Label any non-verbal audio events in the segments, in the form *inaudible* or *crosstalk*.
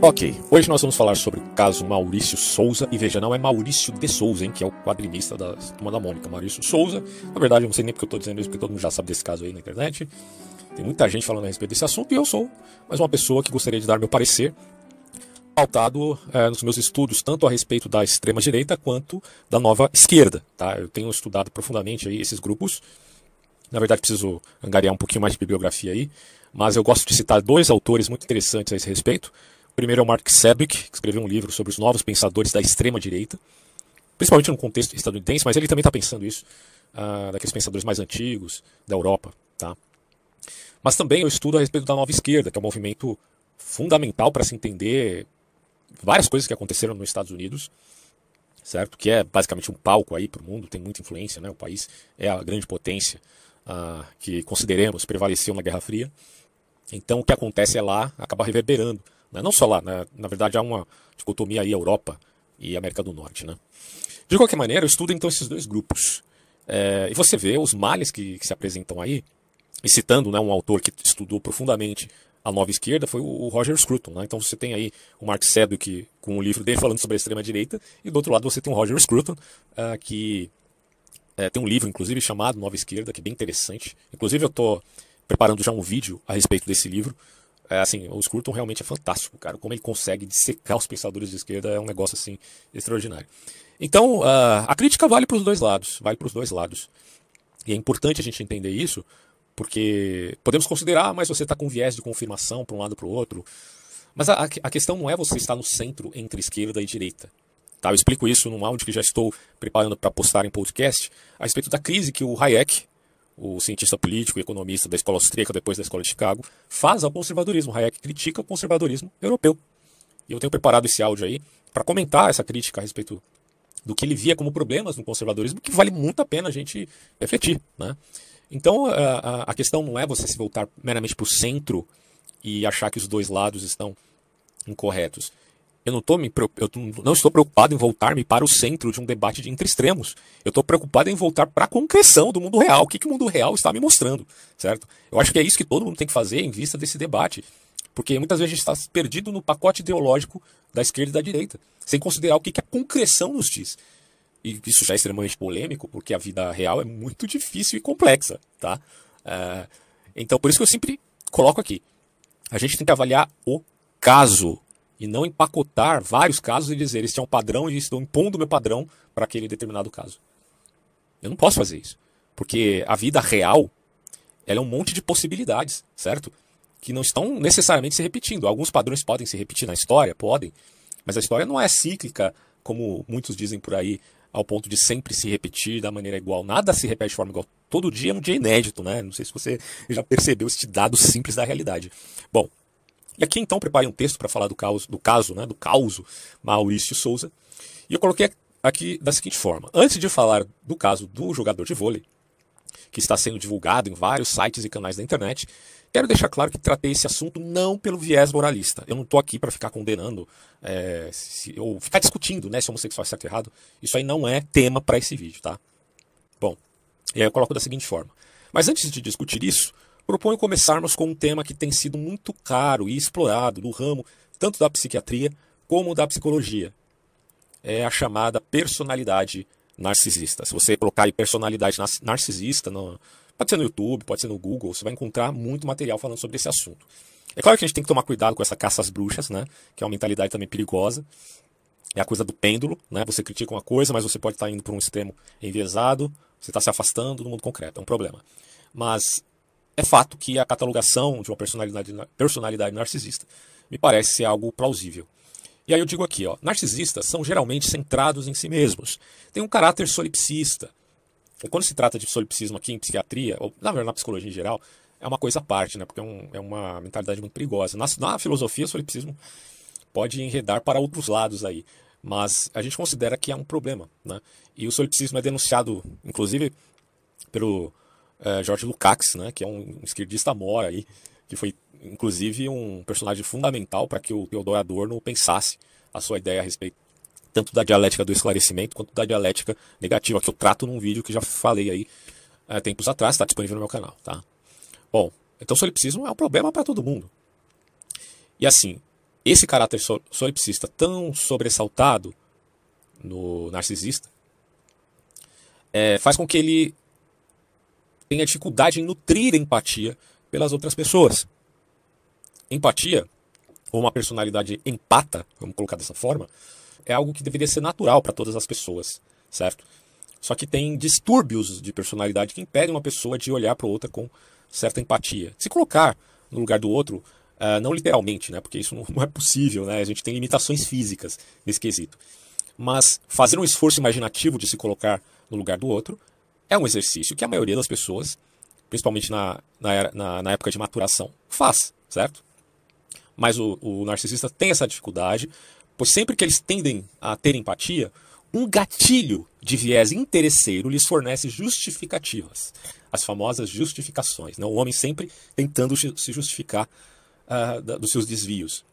Ok, hoje nós vamos falar sobre o caso Maurício Souza. E veja, não é Maurício de Souza, hein, que é o quadrinista da Turma da Mônica. Maurício Souza, na verdade, eu não sei nem porque eu estou dizendo isso, porque todo mundo já sabe desse caso aí na internet. Tem muita gente falando a respeito desse assunto e eu sou mais uma pessoa que gostaria de dar meu parecer pautado é, nos meus estudos tanto a respeito da extrema direita quanto da nova esquerda. Tá? Eu tenho estudado profundamente aí esses grupos. Na verdade, preciso angariar um pouquinho mais de bibliografia aí, mas eu gosto de citar dois autores muito interessantes a esse respeito. Primeiro é o Mark Sebick, que escreveu um livro sobre os novos pensadores da extrema direita, principalmente no contexto estadunidense, mas ele também está pensando isso, uh, daqueles pensadores mais antigos da Europa. Tá? Mas também eu estudo a respeito da nova esquerda, que é um movimento fundamental para se entender várias coisas que aconteceram nos Estados Unidos, certo? Que é basicamente um palco aí para o mundo, tem muita influência, né? O país é a grande potência uh, que consideremos prevaleceu na Guerra Fria. Então o que acontece é lá acaba reverberando, né? não só lá, né? na verdade há uma dicotomia aí Europa e América do Norte, né? De qualquer maneira, eu estudo então esses dois grupos. É, e você vê os males que, que se apresentam aí, e citando né, um autor que estudou profundamente a nova esquerda foi o Roger Scruton. Né? Então você tem aí o Mark Sedgwick com o livro dele falando sobre a extrema-direita, e do outro lado você tem o Roger Scruton, uh, que uh, tem um livro, inclusive, chamado Nova Esquerda, que é bem interessante. Inclusive eu estou preparando já um vídeo a respeito desse livro. É, assim, o Scruton realmente é fantástico, cara. Como ele consegue dissecar os pensadores de esquerda é um negócio assim extraordinário. Então, uh, a crítica vale para os dois lados, vale para os dois lados. E é importante a gente entender isso, porque podemos considerar, mas você está com viés de confirmação para um lado para o outro. Mas a, a, questão não é você estar no centro entre esquerda e direita. Tá? Eu explico isso num áudio que já estou preparando para postar em podcast, a respeito da crise que o Hayek, o cientista político e economista da escola austríaca, depois da escola de Chicago, faz ao conservadorismo. Hayek critica o conservadorismo europeu. E eu tenho preparado esse áudio aí para comentar essa crítica a respeito do que ele via como problemas no conservadorismo, que vale muito a pena a gente refletir. Né? Então a, a questão não é você se voltar meramente para o centro e achar que os dois lados estão incorretos. Eu não, tô me, eu não estou preocupado em voltar-me para o centro de um debate de entre extremos. Eu estou preocupado em voltar para a concreção do mundo real. O que, que o mundo real está me mostrando, certo? Eu acho que é isso que todo mundo tem que fazer em vista desse debate. Porque muitas vezes a gente está perdido no pacote ideológico da esquerda e da direita, sem considerar o que, que a concreção nos diz e isso já é extremamente polêmico, porque a vida real é muito difícil e complexa, tá? Uh, então, por isso que eu sempre coloco aqui. A gente tem que avaliar o caso e não empacotar vários casos e dizer este é um padrão e estou impondo meu padrão para aquele determinado caso. Eu não posso fazer isso, porque a vida real ela é um monte de possibilidades, certo? Que não estão necessariamente se repetindo. Alguns padrões podem se repetir na história, podem, mas a história não é cíclica, como muitos dizem por aí, ao ponto de sempre se repetir da maneira igual. Nada se repete de forma igual. Todo dia é um dia inédito, né? Não sei se você já percebeu este dado simples da realidade. Bom, e aqui então preparei um texto para falar do caso, do caso, né, do caos Maurício Souza. E eu coloquei aqui da seguinte forma: antes de falar do caso do jogador de vôlei, que está sendo divulgado em vários sites e canais da internet, Quero deixar claro que tratei esse assunto não pelo viés moralista. Eu não estou aqui para ficar condenando é, se, ou ficar discutindo né, se homossexual é certo ou errado. Isso aí não é tema para esse vídeo, tá? Bom, e aí eu coloco da seguinte forma. Mas antes de discutir isso, proponho começarmos com um tema que tem sido muito caro e explorado no ramo tanto da psiquiatria como da psicologia. É a chamada personalidade narcisista. Se você colocar aí personalidade narcisista no, Pode ser no YouTube, pode ser no Google, você vai encontrar muito material falando sobre esse assunto. É claro que a gente tem que tomar cuidado com essa caça às bruxas, né? Que é uma mentalidade também perigosa. É a coisa do pêndulo, né? Você critica uma coisa, mas você pode estar indo para um extremo enviesado, você está se afastando do mundo concreto, é um problema. Mas é fato que a catalogação de uma personalidade, personalidade narcisista me parece ser algo plausível. E aí eu digo aqui, ó, narcisistas são geralmente centrados em si mesmos, têm um caráter solipsista, quando se trata de solipsismo aqui em psiquiatria, ou na verdade na psicologia em geral, é uma coisa à parte, né? Porque é, um, é uma mentalidade muito perigosa. Na, na filosofia, o solipsismo pode enredar para outros lados aí. Mas a gente considera que é um problema, né? E o solipsismo é denunciado, inclusive, pelo é, Jorge Lukács, né? Que é um esquerdista mora aí, que foi, inclusive, um personagem fundamental para que o Theodor Adorno pensasse a sua ideia a respeito tanto da dialética do esclarecimento quanto da dialética negativa, que eu trato num vídeo que já falei aí é, tempos atrás, está disponível no meu canal, tá? Bom, então solipsismo é um problema para todo mundo. E assim, esse caráter solipsista tão sobressaltado no narcisista é, faz com que ele tenha dificuldade em nutrir empatia pelas outras pessoas. Empatia, ou uma personalidade empata, vamos colocar dessa forma, é algo que deveria ser natural para todas as pessoas, certo? Só que tem distúrbios de personalidade que impedem uma pessoa de olhar para outra com certa empatia. Se colocar no lugar do outro, uh, não literalmente, né? Porque isso *laughs* não é possível, né? A gente tem limitações físicas nesse quesito. Mas fazer um esforço imaginativo de se colocar no lugar do outro é um exercício que a maioria das pessoas, principalmente na, na, na, na época de maturação, faz, certo? Mas o, o narcisista tem essa dificuldade, pois sempre que eles tendem a ter empatia, um gatilho de viés interesseiro lhes fornece justificativas, as famosas justificações. Né? O homem sempre tentando se justificar uh, dos seus desvios.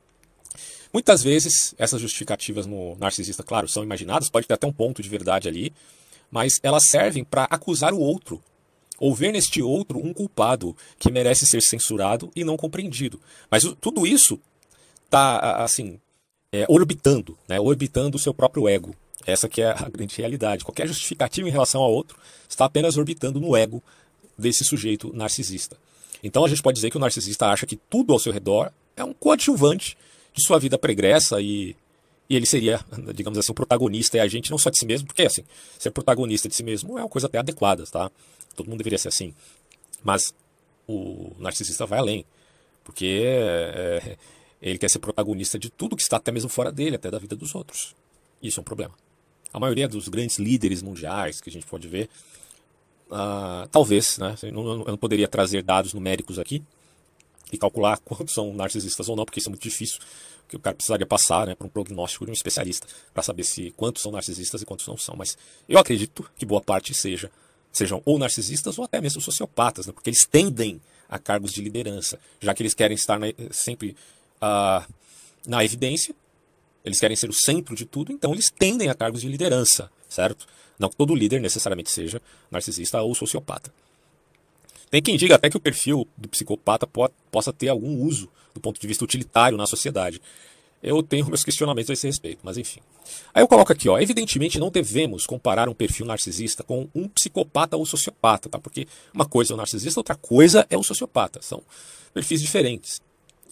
Muitas vezes, essas justificativas no narcisista, claro, são imaginadas, pode ter até um ponto de verdade ali, mas elas servem para acusar o outro, ou ver neste outro um culpado que merece ser censurado e não compreendido. Mas tudo isso está, assim, é, orbitando, né, orbitando o seu próprio ego. Essa que é a grande realidade. Qualquer justificativa em relação ao outro está apenas orbitando no ego desse sujeito narcisista. Então a gente pode dizer que o narcisista acha que tudo ao seu redor é um coadjuvante de sua vida pregressa e e ele seria, digamos assim, o protagonista e a gente não só de si mesmo, porque assim, ser protagonista de si mesmo é uma coisa até adequada, tá? Todo mundo deveria ser assim. Mas o narcisista vai além, porque é, ele quer ser protagonista de tudo que está até mesmo fora dele, até da vida dos outros. Isso é um problema. A maioria dos grandes líderes mundiais que a gente pode ver, uh, talvez, né? Eu não, eu não poderia trazer dados numéricos aqui e calcular *laughs* quantos são narcisistas ou não, porque isso é muito difícil que o cara precisaria passar né, para um prognóstico de um especialista para saber se quantos são narcisistas e quantos não são. Mas eu acredito que boa parte seja sejam ou narcisistas ou até mesmo sociopatas, né, porque eles tendem a cargos de liderança, já que eles querem estar na, sempre uh, na evidência, eles querem ser o centro de tudo, então eles tendem a cargos de liderança, certo? Não que todo líder necessariamente seja narcisista ou sociopata. Tem quem diga até que o perfil do psicopata po possa ter algum uso do ponto de vista utilitário na sociedade. Eu tenho *laughs* meus questionamentos a esse respeito, mas enfim. Aí eu coloco aqui, ó, evidentemente não devemos comparar um perfil narcisista com um psicopata ou sociopata, tá? Porque uma coisa é o narcisista, outra coisa é o sociopata. São perfis diferentes.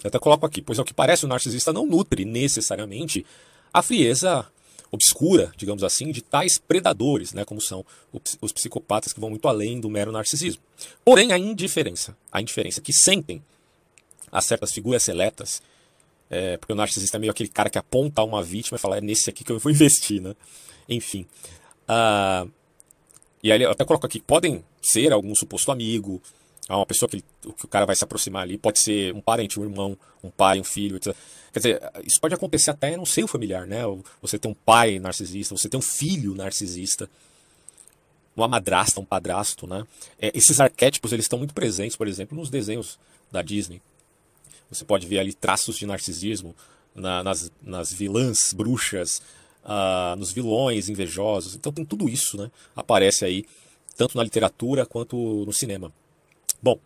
Eu até coloco aqui, pois ao que parece o narcisista não nutre necessariamente a frieza obscura, digamos assim, de tais predadores, né, como são os psicopatas que vão muito além do mero narcisismo. Porém, a indiferença, a indiferença que sentem a certas figuras seletas, é, porque o narcisista é meio aquele cara que aponta uma vítima e fala, é nesse aqui que eu vou *laughs* investir, né? Enfim. Uh, e aí eu até coloco aqui, podem ser algum suposto amigo, uma pessoa que, que o cara vai se aproximar ali, pode ser um parente, um irmão, um pai, um filho, etc. Quer dizer, isso pode acontecer até no seio familiar, né? Você tem um pai narcisista, você tem um filho narcisista, uma madrasta, um padrasto, né? É, esses arquétipos, eles estão muito presentes, por exemplo, nos desenhos da Disney. Você pode ver ali traços de narcisismo na, nas, nas vilãs bruxas, uh, nos vilões invejosos. Então tem tudo isso, né? Aparece aí, tanto na literatura quanto no cinema. Bom,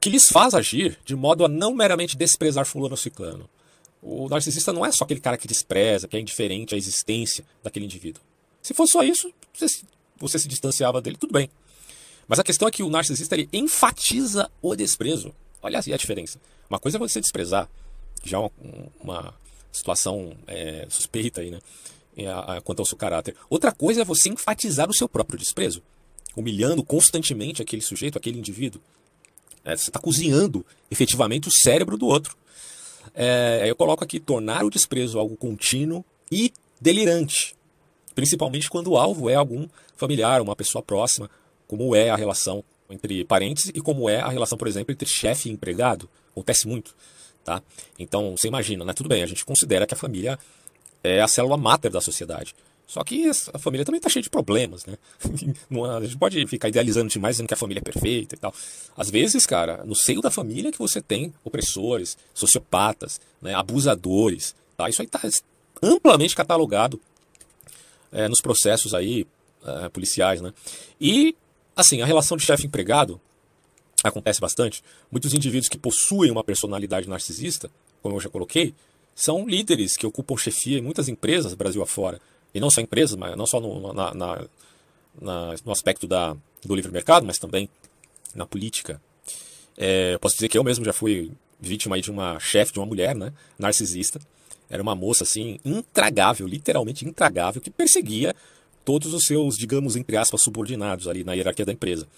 que lhes faz agir de modo a não meramente desprezar fulano ou ciclano. O narcisista não é só aquele cara que despreza, que é indiferente à existência daquele indivíduo. Se fosse só isso, você, se distanciava dele, tudo bem. Mas a questão é que o narcisista ele enfatiza o desprezo. Olha aí a diferença. Uma coisa é você desprezar, já é uma, uma situação é, suspeita aí, né? Quanto ao seu caráter. Outra coisa é você enfatizar o seu próprio desprezo, humilhando constantemente aquele sujeito, aquele indivíduo. É, você está cozinhando efetivamente o cérebro do outro. É, eu coloco aqui tornar o desprezo algo contínuo e delirante, principalmente quando o alvo é algum familiar, uma pessoa próxima, como é a relação entre parentes e como é a relação, por exemplo, entre chefe e empregado. Acontece muito. Tá? Então, você imagina, né? tudo bem, a gente considera que a família é a célula máter da sociedade. Só que a família também está cheia de problemas, né? *laughs* a gente pode ficar idealizando demais dizendo que a família é perfeita e tal. Às vezes, cara, no seio da família que você tem opressores, sociopatas, né? abusadores, tá? Isso aí está amplamente catalogado é, nos processos aí é, policiais, né? E Assim, a relação de chefe-empregado acontece bastante. Muitos indivíduos que possuem uma personalidade narcisista, como eu já coloquei, são líderes que ocupam chefia em muitas empresas Brasil afora. E não só empresas, mas não só no, na, na, na, no aspecto da, do livre mercado, mas também na política. É, eu posso dizer que eu mesmo já fui vítima de uma chefe, de uma mulher, né, narcisista. Era uma moça assim, intragável, literalmente intragável, que perseguia todos os seus, digamos, entre aspas, subordinados ali na hierarquia da empresa.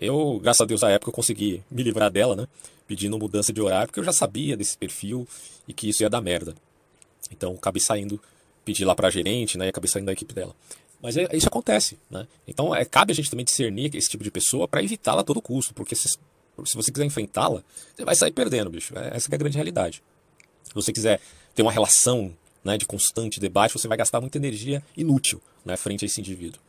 Eu, graças a Deus, à época eu consegui me livrar dela, né? Pedindo mudança de horário, porque eu já sabia desse perfil e que isso ia dar merda. Então, acabei saindo, pedi lá pra gerente, né? E acabei saindo da equipe dela. Mas é, isso acontece, né? Então, é, cabe a gente também discernir esse tipo de pessoa para evitá-la a todo custo, porque se, se você quiser enfrentá-la, você vai sair perdendo, bicho. É, essa é a grande realidade. Se você quiser ter uma relação né, de constante debate, você vai gastar muita energia inútil né, frente a esse indivíduo.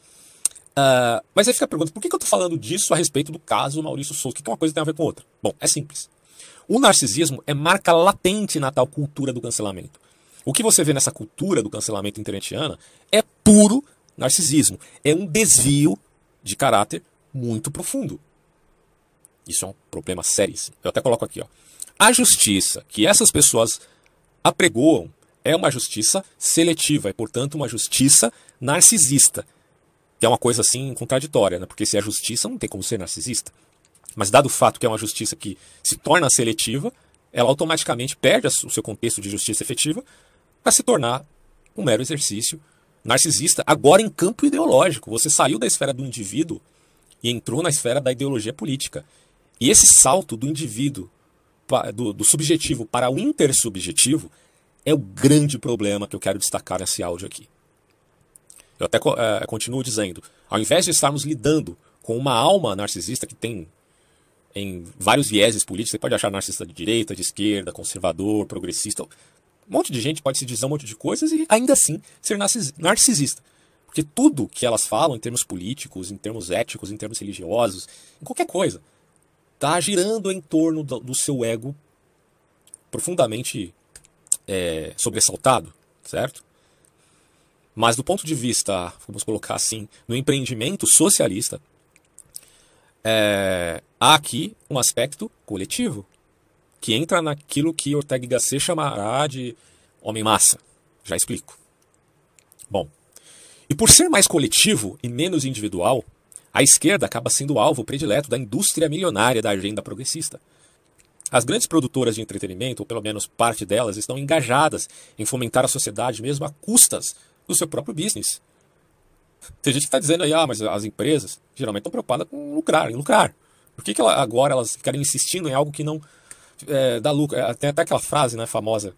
Uh, mas aí fica a pergunta, por que, que eu estou falando disso a respeito do caso Maurício Souza? O que, que uma coisa tem a ver com outra? Bom, é simples. O narcisismo é marca latente na tal cultura do cancelamento. O que você vê nessa cultura do cancelamento internetiana é puro narcisismo. É um desvio de caráter muito profundo. Isso é um problema seríssimo. Eu até coloco aqui, ó. A justiça que essas pessoas apregoam é uma justiça seletiva e, portanto, uma justiça narcisista que é uma coisa assim contraditória, né? porque se é justiça, não tem como ser narcisista. Mas dado o fato que é uma justiça que se torna seletiva, ela automaticamente perde o seu contexto de justiça efetiva para se tornar um mero exercício narcisista, agora em campo ideológico. Você saiu da esfera do indivíduo e entrou na esfera da ideologia política. E esse salto do indivíduo, do, do subjetivo para o intersubjetivo, é o grande problema que eu quero destacar nesse áudio aqui. Eu até é, continuo dizendo, ao invés de estarmos lidando com uma alma narcisista que tem em vários vieses políticos, você pode achar narcisista de direita, de esquerda, conservador, progressista, um monte de gente pode se dizer um monte de coisas e ainda assim ser narcisista. Porque tudo que elas falam em termos políticos, em termos éticos, em termos religiosos, em qualquer coisa, está girando em torno do, do seu ego profundamente é, sobressaltado, certo? Mas do ponto de vista, vamos colocar assim, no empreendimento socialista, é, há aqui um aspecto coletivo, que entra naquilo que Ortega y Gasset chamará de homem-massa. Já explico. Bom, e por ser mais coletivo e menos individual, a esquerda acaba sendo alvo predileto da indústria milionária da agenda progressista. As grandes produtoras de entretenimento, ou pelo menos parte delas, estão engajadas em fomentar a sociedade mesmo a custas do seu próprio business. Tem gente que está dizendo aí, ah, mas as empresas geralmente estão preocupadas com lucrar, em lucrar. Por que, que agora elas ficarem insistindo em algo que não é, dá lucro? É, tem até aquela frase né, famosa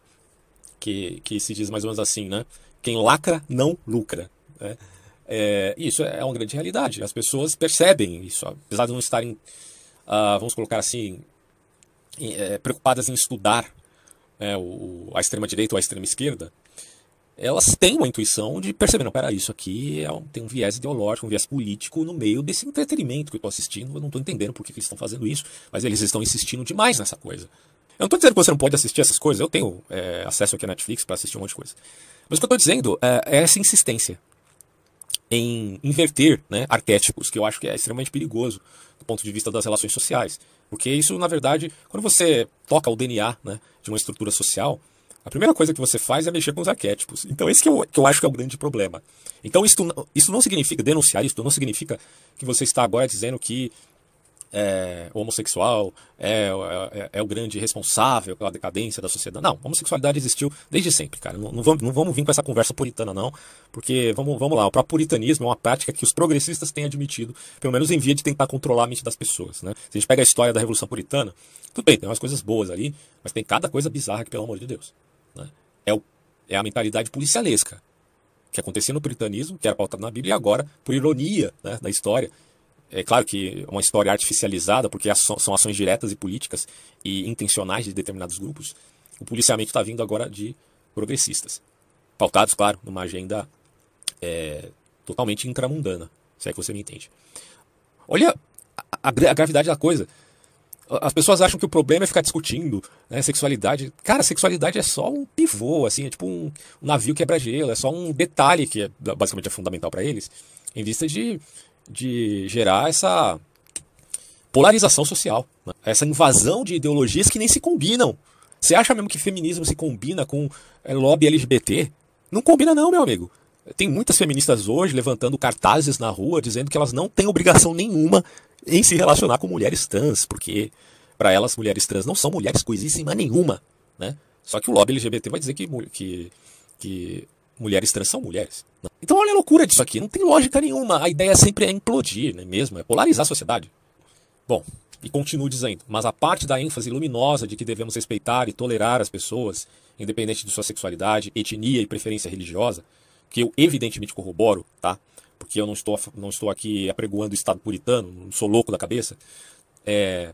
que, que se diz mais ou menos assim, né? Quem lacra não lucra. Né? É, isso é uma grande realidade. As pessoas percebem isso, apesar de não estarem, uh, vamos colocar assim, é, preocupadas em estudar é, o, a extrema direita ou a extrema esquerda elas têm uma intuição de perceber, não, pera, isso aqui é um, tem um viés ideológico, um viés político no meio desse entretenimento que eu estou assistindo, eu não estou entendendo por que, que eles estão fazendo isso, mas eles estão insistindo demais nessa coisa. Eu não estou dizendo que você não pode assistir essas coisas, eu tenho é, acesso aqui à Netflix para assistir um monte de coisa. Mas o que eu estou dizendo é, é, essa insistência em inverter né, arquétipos, que eu acho que é extremamente perigoso do ponto de vista das relações sociais. Porque isso, na verdade, quando você toca o DNA né, de uma estrutura social, a primeira coisa que você faz é mexer com os arquétipos. Então, esse que eu, que eu acho que é o grande problema. Então, isso, isso não significa, denunciar isso não significa que você está agora dizendo que é, o homossexual é, é, é, o grande responsável pela decadência da sociedade. Não, a homossexualidade existiu desde sempre, cara. Não, não, vamos, não vamos vir com essa conversa puritana, não, porque vamos, vamos lá, o próprio puritanismo é uma prática que os progressistas têm admitido, pelo menos em via de tentar controlar a mente das pessoas. Né? Se a gente pega a história da Revolução Puritana, tudo bem, tem umas coisas boas ali, mas tem cada coisa bizarra que, pelo amor de Deus. É, o, é a mentalidade policialesca que acontecia no puritanismo, que era pautado na Bíblia, e agora, por ironia né, da história, é claro que é uma história artificializada, porque são ações diretas e políticas e intencionais de determinados grupos, o policiamento está vindo agora de progressistas. Pautados, claro, numa agenda é, totalmente intramundana, se é que você me entende. Olha a, a gravidade da coisa. As pessoas acham que o problema é ficar discutindo né, sexualidade. Cara, sexualidade é só um pivô, assim, é tipo um, um navio quebra-gelo, é só um detalhe que é, basicamente é fundamental para eles, em vista de, de gerar essa polarização social, né? essa invasão de ideologias que nem se combinam. Você acha mesmo que feminismo se combina com é, lobby LGBT? Não combina não, meu amigo. Tem muitas feministas hoje levantando cartazes na rua dizendo que elas não têm obrigação nenhuma em se relacionar com mulheres trans, porque para elas mulheres trans não são mulheres coisíssima nenhuma, né? Só que o lobby LGBT vai dizer que, que, que mulheres trans são mulheres. Então olha a loucura disso aqui, não tem lógica nenhuma. A ideia sempre é implodir, não é mesmo? É polarizar a sociedade. Bom, e continuo dizendo, mas a parte da ênfase luminosa de que devemos respeitar e tolerar as pessoas, independente de sua sexualidade, etnia e preferência religiosa, que eu evidentemente corroboro, tá? Porque eu não estou, não estou aqui apregoando o Estado puritano, não sou louco da cabeça. É,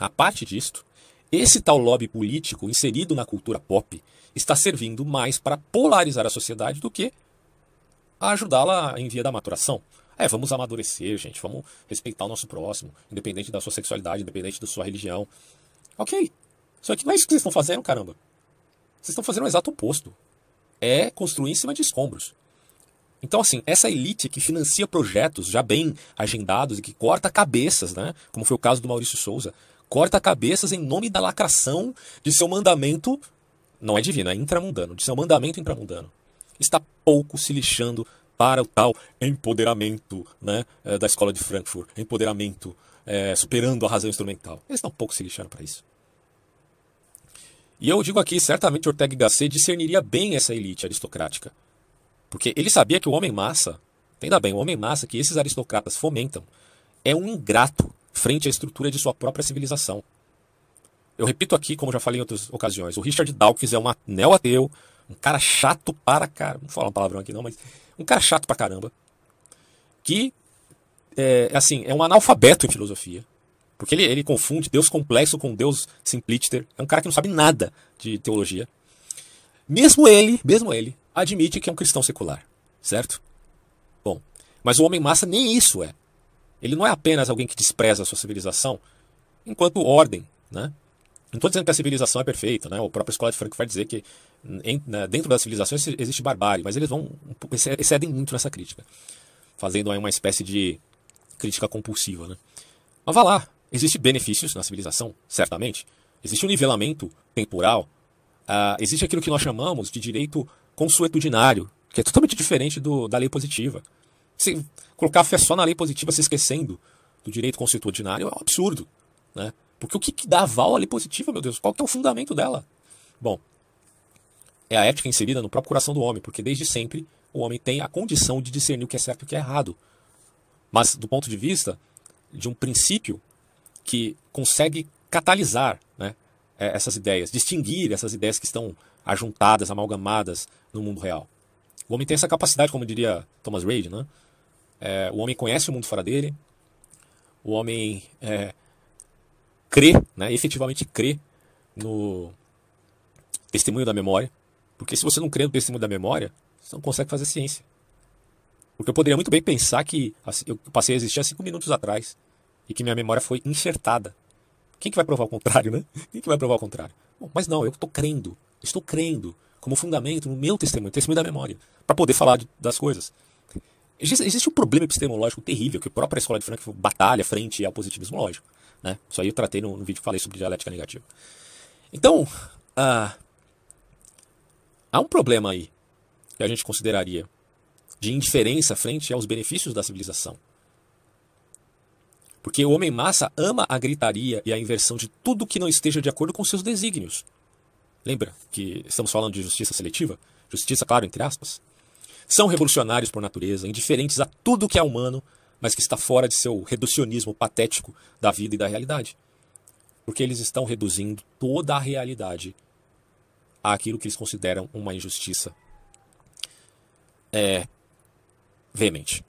a parte disto, esse tal lobby político inserido na cultura pop está servindo mais para polarizar a sociedade do que ajudá-la em via da maturação. É, vamos amadurecer, gente, vamos respeitar o nosso próximo, independente da sua sexualidade, independente da sua religião. Ok. Só que não é isso que vocês estão fazendo, caramba. Vocês estão fazendo o exato oposto. É construir em cima de escombros. Então, assim, essa elite que financia projetos já bem agendados e que corta cabeças, né? Como foi o caso do Maurício Souza, corta cabeças em nome da lacração de seu mandamento, não é divino, é intramundano, de seu mandamento intramundano. Está pouco se lixando para o tal empoderamento né, eh, da escola de Frankfurt, empoderamento é, superando a razão instrumental. Eles estão pouco se lixando para isso. E eu digo aqui, certamente Ortega y Gasset discerniria bem essa elite aristocrática. Porque ele sabia que o homem massa, entenda bem, o homem massa que esses aristocratas fomentam, é um ingrato frente à estrutura de sua própria civilização. Eu repito aqui, como já falei em outras ocasiões, o Richard Dawkins é um neo-ateu, um cara chato para caramba, não vou falar um palavrão aqui não, mas um cara chato pra caramba, que é, assim, é um analfabeto em filosofia, porque ele, ele confunde Deus complexo com Deus simplíter, é um cara que não sabe nada de teologia. Mesmo ele, mesmo ele, admite que é um cristão secular, certo? Bom, mas o homem massa nem isso é. Ele não é apenas alguém que despreza a sua civilização enquanto ordem, né? Não estou dizendo que a civilização é perfeita, né? O próprio Escola de Frank vai dizer que né, dentro das civilizações existe barbárie, mas eles vão excedem muito nessa crítica, fazendo aí uma espécie de crítica compulsiva, né? Mas vá lá, existe benefícios na civilização, certamente. Existe um nivelamento temporal. Uh, existe aquilo que nós chamamos de direito consuetudinário, que é totalmente diferente do, da lei positiva. Se colocar fé só na lei positiva se esquecendo do direito consuetudinário é um absurdo, né? Porque o que, que dá aval à lei positiva, meu Deus? Qual que é o fundamento dela? Bom, é a ética inserida no próprio coração do homem, porque desde sempre o homem tem a condição de discernir o que é certo e o que é errado. Mas do ponto de vista de um princípio que consegue catalisar né, é, essas ideias, distinguir essas ideias que estão ajuntadas, amalgamadas no mundo real. O homem tem essa capacidade, como diria Thomas Reid, né? É, o homem conhece o mundo fora dele, o homem é, crê, né, efetivamente crê no testemunho da memória. Porque se você não crê no testemunho da memória, você não consegue fazer ciência. Porque eu poderia muito bem pensar que assim, eu passei a existir há cinco minutos atrás e que minha memória foi enxertada. Quem que vai provar o contrário, né? Quem que vai provar o contrário? Bom, mas não, eu estou crendo, estou crendo como fundamento no meu testemunho, testemunho da memória, para poder falar de, das coisas. Existe um problema epistemológico terrível que a própria escola de Frankfurt batalha frente ao positivismo lógico. Né? Isso aí eu tratei no, no vídeo que falei sobre dialética negativa. Então, ah, há um problema aí que a gente consideraria de indiferença frente aos benefícios da civilização. Porque o homem massa ama a gritaria e a inversão de tudo que não esteja de acordo com seus desígnios. Lembra que estamos falando de justiça seletiva? Justiça, claro, entre aspas. São revolucionários por natureza, indiferentes a tudo que é humano mas que está fora de seu reducionismo patético da vida e da realidade. Porque eles estão reduzindo toda a realidade àquilo que eles consideram uma injustiça é, veemente.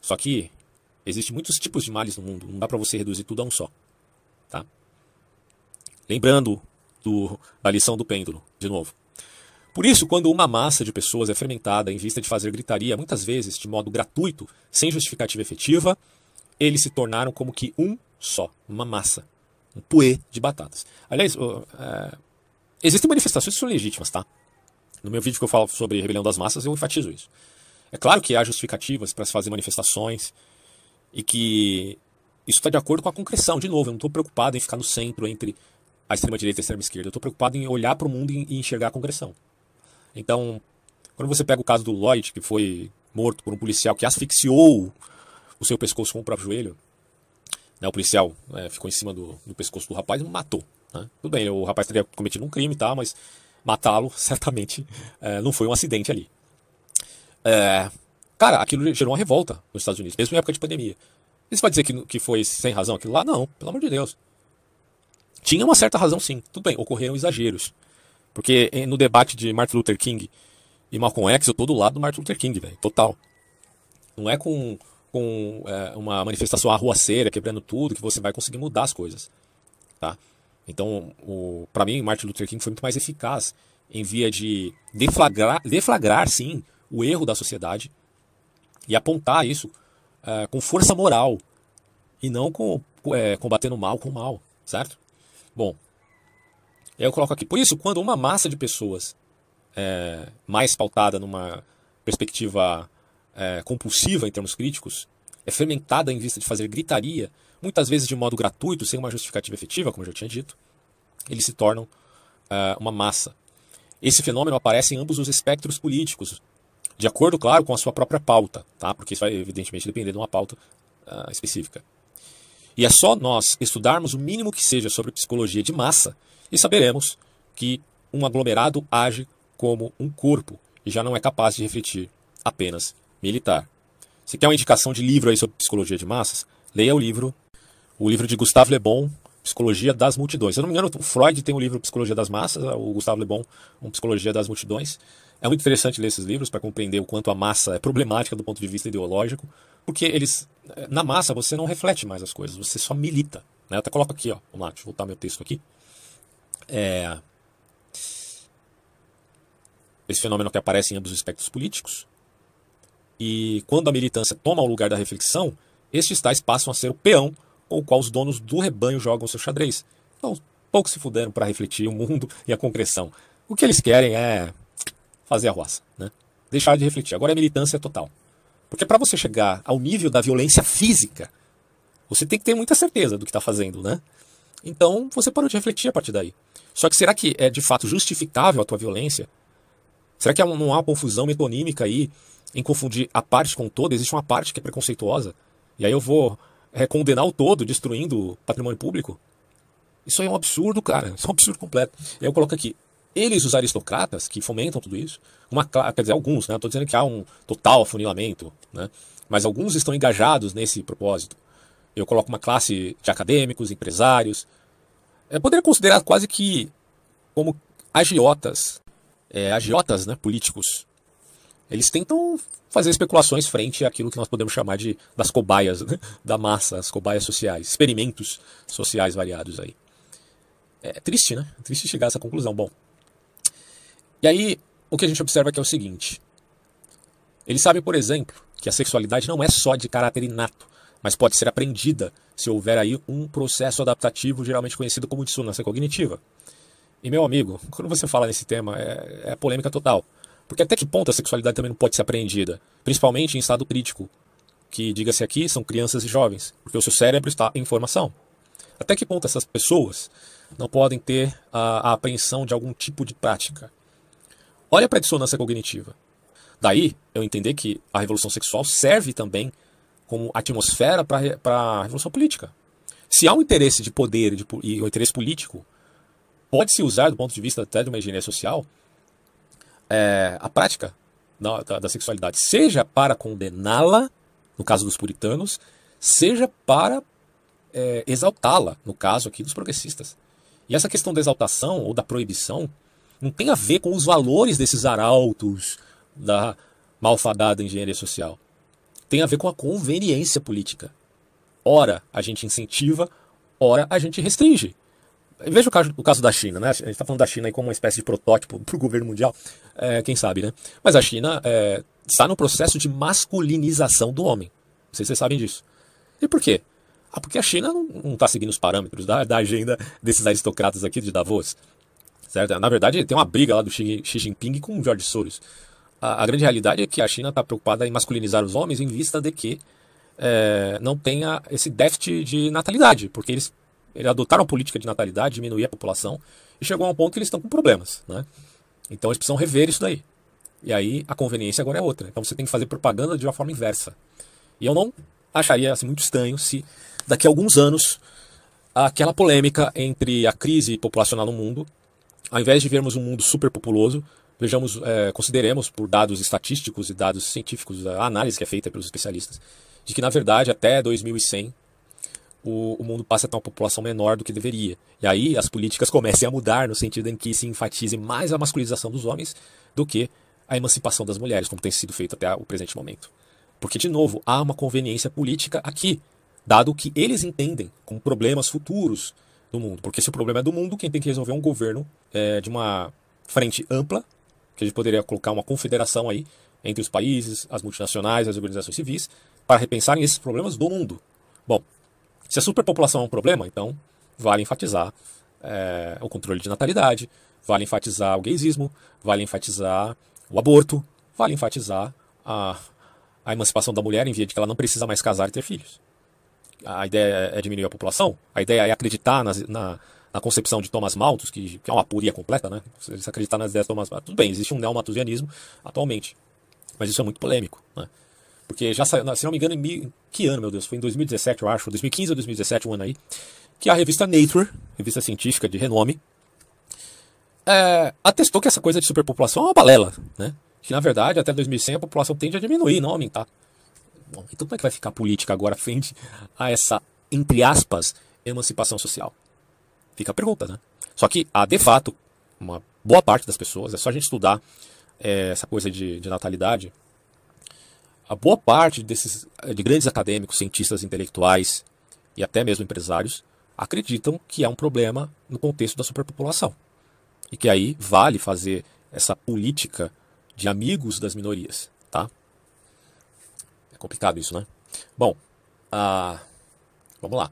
Só que existem muitos tipos de males no mundo, não dá para você reduzir tudo a um só. Tá? Lembrando do, da lição do pêndulo, de novo. Por isso, quando uma massa de pessoas é fermentada em vista de fazer gritaria, muitas vezes de modo gratuito, sem justificativa efetiva, eles se tornaram como que um só, uma massa, um puê de batatas. Aliás, é, existem manifestações que são legítimas, tá? No meu vídeo que eu falo sobre rebelião das massas, eu enfatizo isso. É claro que há justificativas para se fazer manifestações e que isso está de acordo com a concreção. De novo, eu não estou preocupado em ficar no centro entre a extrema-direita e a extrema-esquerda. Eu estou preocupado em olhar para o mundo e enxergar a congressão. Então, quando você pega o caso do Lloyd, que foi morto por um policial que asfixiou o seu pescoço com o próprio joelho, né, o policial é, ficou em cima do, do, pescoço do rapaz e matou. Né? Tudo bem, o rapaz teria cometido um crime, tá, mas matá-lo *laughs* certamente é, não foi um acidente ali. É, cara, aquilo gerou uma revolta nos Estados Unidos, mesmo em época de pandemia. E você vai dizer que, que foi sem razão aquilo lá? Não, pelo amor de Deus. Tinha uma certa razão, sim. Tudo bem, ocorreram exageros. Porque no debate de Martin Luther King e Malcolm X, eu tô do lado do Martin Luther King, velho. Total. Não é com, com é, uma manifestação arruaceira, quebrando tudo, que você vai conseguir mudar as coisas. Tá? Então, para mim, Martin Luther King foi muito mais eficaz em via de deflagrar, deflagrar sim, o erro da sociedade e apontar isso é, com força moral e não com, é, combatendo mal com mal, certo? Bom, eu coloco aqui. Por isso, quando uma massa de pessoas é, mais pautada numa perspectiva é, compulsiva em termos críticos, é fermentada em vista de fazer gritaria, muitas vezes de modo gratuito, sem uma justificativa efetiva, como eu já tinha dito, eles se tornam é, uma massa. Esse fenômeno aparece em ambos os espectros políticos, de acordo, claro, com a sua própria pauta, tá? porque isso vai, evidentemente, depender de uma pauta uh, específica. E é só nós estudarmos o mínimo que seja sobre psicologia de massa e saberemos que um aglomerado age como um corpo e já não é capaz de refletir apenas militar. Se quer uma indicação de livro aí sobre psicologia de massas, leia o livro, o livro de Gustave Le Bon, Psicologia das Multidões. Se eu não me engano, o Freud tem um livro Psicologia das Massas, o Gustave Le Bon, um Psicologia das Multidões. É muito interessante ler esses livros para compreender o quanto a massa é problemática do ponto de vista ideológico, porque eles, na massa, você não reflete mais as coisas, você só milita. Né? Eu até coloco aqui, ó, vamos lá, deixa eu voltar meu texto aqui. É... Esse fenômeno que aparece em ambos os espectros políticos. E quando a militância toma o lugar da reflexão, estes tais passam a ser o peão com o qual os donos do rebanho jogam seu xadrez. Então, pouco se fuderam para refletir o mundo *laughs* e a concreção. O que eles querem é fazer a roça, né? Deixar de refletir. Agora é militância total. Porque para você chegar ao nível da violência física, você tem que ter muita certeza do que está fazendo, né? Então você parou de refletir a partir daí. Só que será que é de fato justificável a tua violência? Será que não há uma confusão metonímica aí em confundir a parte com o todo? Existe uma parte que é preconceituosa e aí eu vou é, condenar o todo, destruindo o patrimônio público? Isso aí é um absurdo, cara. Isso é um absurdo completo. E aí eu coloco aqui, eles, os aristocratas, que fomentam tudo isso, uma, quer dizer, alguns, né? Estou dizendo que há um total afunilamento, né? Mas alguns estão engajados nesse propósito. Eu coloco uma classe de acadêmicos, empresários. Eu poderia considerar quase que como agiotas, é, agiotas né, políticos. Eles tentam fazer especulações frente àquilo que nós podemos chamar de das cobaias né, *laughs* da massa, as cobaias sociais, experimentos sociais variados aí. É triste, né? É triste chegar a essa conclusão. Bom, e aí, o que a gente observa aqui é o seguinte: eles sabem, por exemplo, que a sexualidade não é só de caráter inato, mas pode ser aprendida se houver aí um processo adaptativo, geralmente conhecido como dissonância cognitiva. E meu amigo, quando você fala nesse tema, é, é polêmica total. Porque até que ponto a sexualidade também não pode ser aprendida? Principalmente em estado crítico, que, diga-se aqui, são crianças e jovens, porque o seu cérebro está em formação. Até que ponto essas pessoas não podem ter a, a apreensão de algum tipo de prática? Olha para a dissonância cognitiva. Daí eu entender que a revolução sexual serve também como atmosfera para a revolução política. Se há um interesse de poder de, e um interesse político, pode-se usar, do ponto de vista até de uma engenharia social, é, a prática da, da, da sexualidade, seja para condená-la, no caso dos puritanos, seja para é, exaltá-la, no caso aqui dos progressistas. E essa questão da exaltação ou da proibição não tem a ver com os valores desses arautos da malfadada engenharia social. Tem a ver com a conveniência política. Ora a gente incentiva, ora a gente restringe. Veja o caso, o caso da China, né? A gente está falando da China aí como uma espécie de protótipo para o governo mundial, é, quem sabe, né? Mas a China é, está no processo de masculinização do homem. Não sei se vocês sabem disso. E por quê? Ah, porque a China não está seguindo os parâmetros da, da agenda desses aristocratas aqui de Davos. Certo? Na verdade, tem uma briga lá do Xi, Xi Jinping com o George Soros. A, a grande realidade é que a China está preocupada em masculinizar os homens em vista de que é, não tenha esse déficit de natalidade, porque eles Eles adotaram a política de natalidade, diminuir a população, e chegou a um ponto que eles estão com problemas. Né? Então eles precisam rever isso daí. E aí a conveniência agora é outra. Então você tem que fazer propaganda de uma forma inversa. E eu não acharia assim, muito estranho se daqui a alguns anos aquela polêmica entre a crise populacional no mundo, ao invés de vermos um mundo superpopuloso, vejamos, é, consideremos por dados estatísticos e dados científicos, a análise que é feita pelos especialistas, de que na verdade até 2100 o, o mundo passa a ter uma população menor do que deveria. E aí as políticas comecem a mudar no sentido em que se enfatize mais a masculinização dos homens do que a emancipação das mulheres, como tem sido feito até o presente momento. Porque, de novo, há uma conveniência política aqui, dado que eles entendem como problemas futuros do mundo. Porque se o problema é do mundo, quem tem que resolver é um governo é, de uma frente ampla, que a gente poderia colocar uma confederação aí entre os países, as multinacionais, as organizações civis, para repensarem esses problemas do mundo. Bom, se a superpopulação é um problema, então vale enfatizar é, o controle de natalidade, vale enfatizar o gaysismo, vale enfatizar o aborto, vale enfatizar a, a emancipação da mulher em via de que ela não precisa mais casar e ter filhos. A ideia é diminuir a população, a ideia é acreditar nas, na, na concepção de Thomas Malthus, que, que é uma apuria completa, né? Se acreditar nas ideias de Thomas Malthus, tudo bem, existe um neomatusianismo atualmente, mas isso é muito polêmico, né? Porque já saiu, se não me engano, em que ano, meu Deus? Foi em 2017, eu acho, 2015 ou 2017, um ano aí, que a revista Nature, revista científica de renome, é, atestou que essa coisa de superpopulação é uma balela, né? Que na verdade, até 2100 a população tende a diminuir, não aumentar. Bom, então como é que vai ficar a política agora frente a essa, entre aspas, emancipação social? Fica a pergunta, né? Só que há, de fato, uma boa parte das pessoas, é só a gente estudar é, essa coisa de, de natalidade, a boa parte desses de grandes acadêmicos, cientistas intelectuais e até mesmo empresários acreditam que é um problema no contexto da superpopulação. E que aí vale fazer essa política de amigos das minorias, tá? Complicado isso, né? Bom, ah, vamos lá.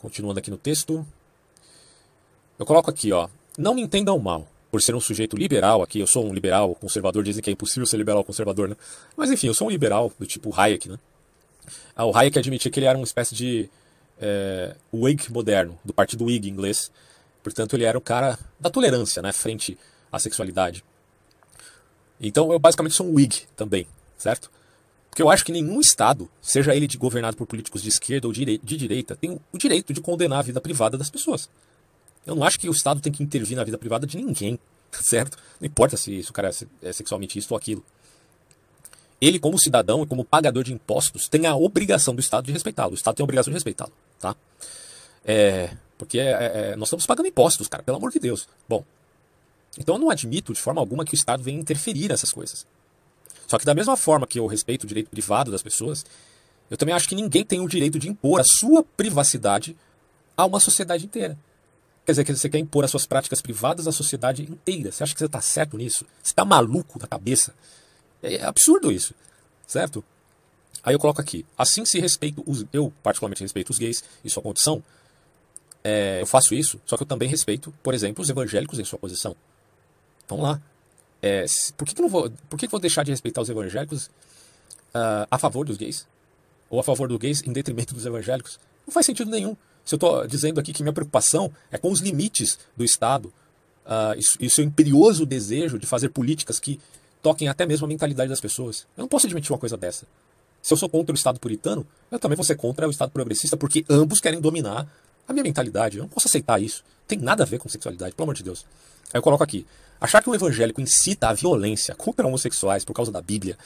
Continuando aqui no texto. Eu coloco aqui, ó. Não me entendam mal por ser um sujeito liberal aqui, eu sou um liberal conservador, dizem que é impossível ser liberal conservador, né? Mas enfim, eu sou um liberal do tipo Hayek, né? Ah, o Hayek admitia que ele era uma espécie de é, Whig moderno, do partido Whig inglês. Portanto, ele era o cara da tolerância, né? Frente à sexualidade. Então, eu basicamente sou um Whig também, certo? Porque eu acho que nenhum Estado, seja ele governado por políticos de esquerda ou de direita, tem o direito de condenar a vida privada das pessoas. Eu não acho que o Estado tem que intervir na vida privada de ninguém, *laughs* certo? Não importa se, se o cara é sexualmente isso ou aquilo. Ele, como cidadão e como pagador de impostos, tem a obrigação do Estado de respeitá-lo. O Estado tem a obrigação de respeitá-lo, tá? É, porque é, é, é, nós estamos pagando impostos, cara, pelo amor de Deus. Bom, então eu não admito de forma alguma que o Estado venha interferir nessas coisas. Só que da mesma forma que eu respeito o direito privado das pessoas, eu também acho que ninguém tem o direito de impor a sua privacidade a uma sociedade inteira. Quer dizer, que você quer impor as suas práticas privadas à sociedade inteira. Você acha que você está certo nisso? Você está maluco da cabeça? É absurdo isso, certo? Aí eu coloco aqui, assim se respeito os, eu particularmente respeito os gays e sua condição, é, eu faço isso, só que eu também respeito, por exemplo, os evangélicos em sua posição. Vamos lá. É, por que, que, não vou, por que, que vou deixar de respeitar os evangélicos uh, a favor dos gays? Ou a favor dos gays em detrimento dos evangélicos? Não faz sentido nenhum. Se eu estou dizendo aqui que minha preocupação é com os limites do Estado uh, e, o seu imperioso desejo de fazer políticas que toquem até mesmo a mentalidade das pessoas. Eu não posso admitir uma coisa dessa. Se eu sou contra o Estado puritano, eu também vou ser contra o Estado progressista, porque ambos querem dominar a minha mentalidade. Eu não posso aceitar isso. Tem nada a ver com sexualidade, pelo amor de Deus. Aí eu coloco aqui. Achar que um evangélico incita a violência contra homossexuais por causa da Bíblia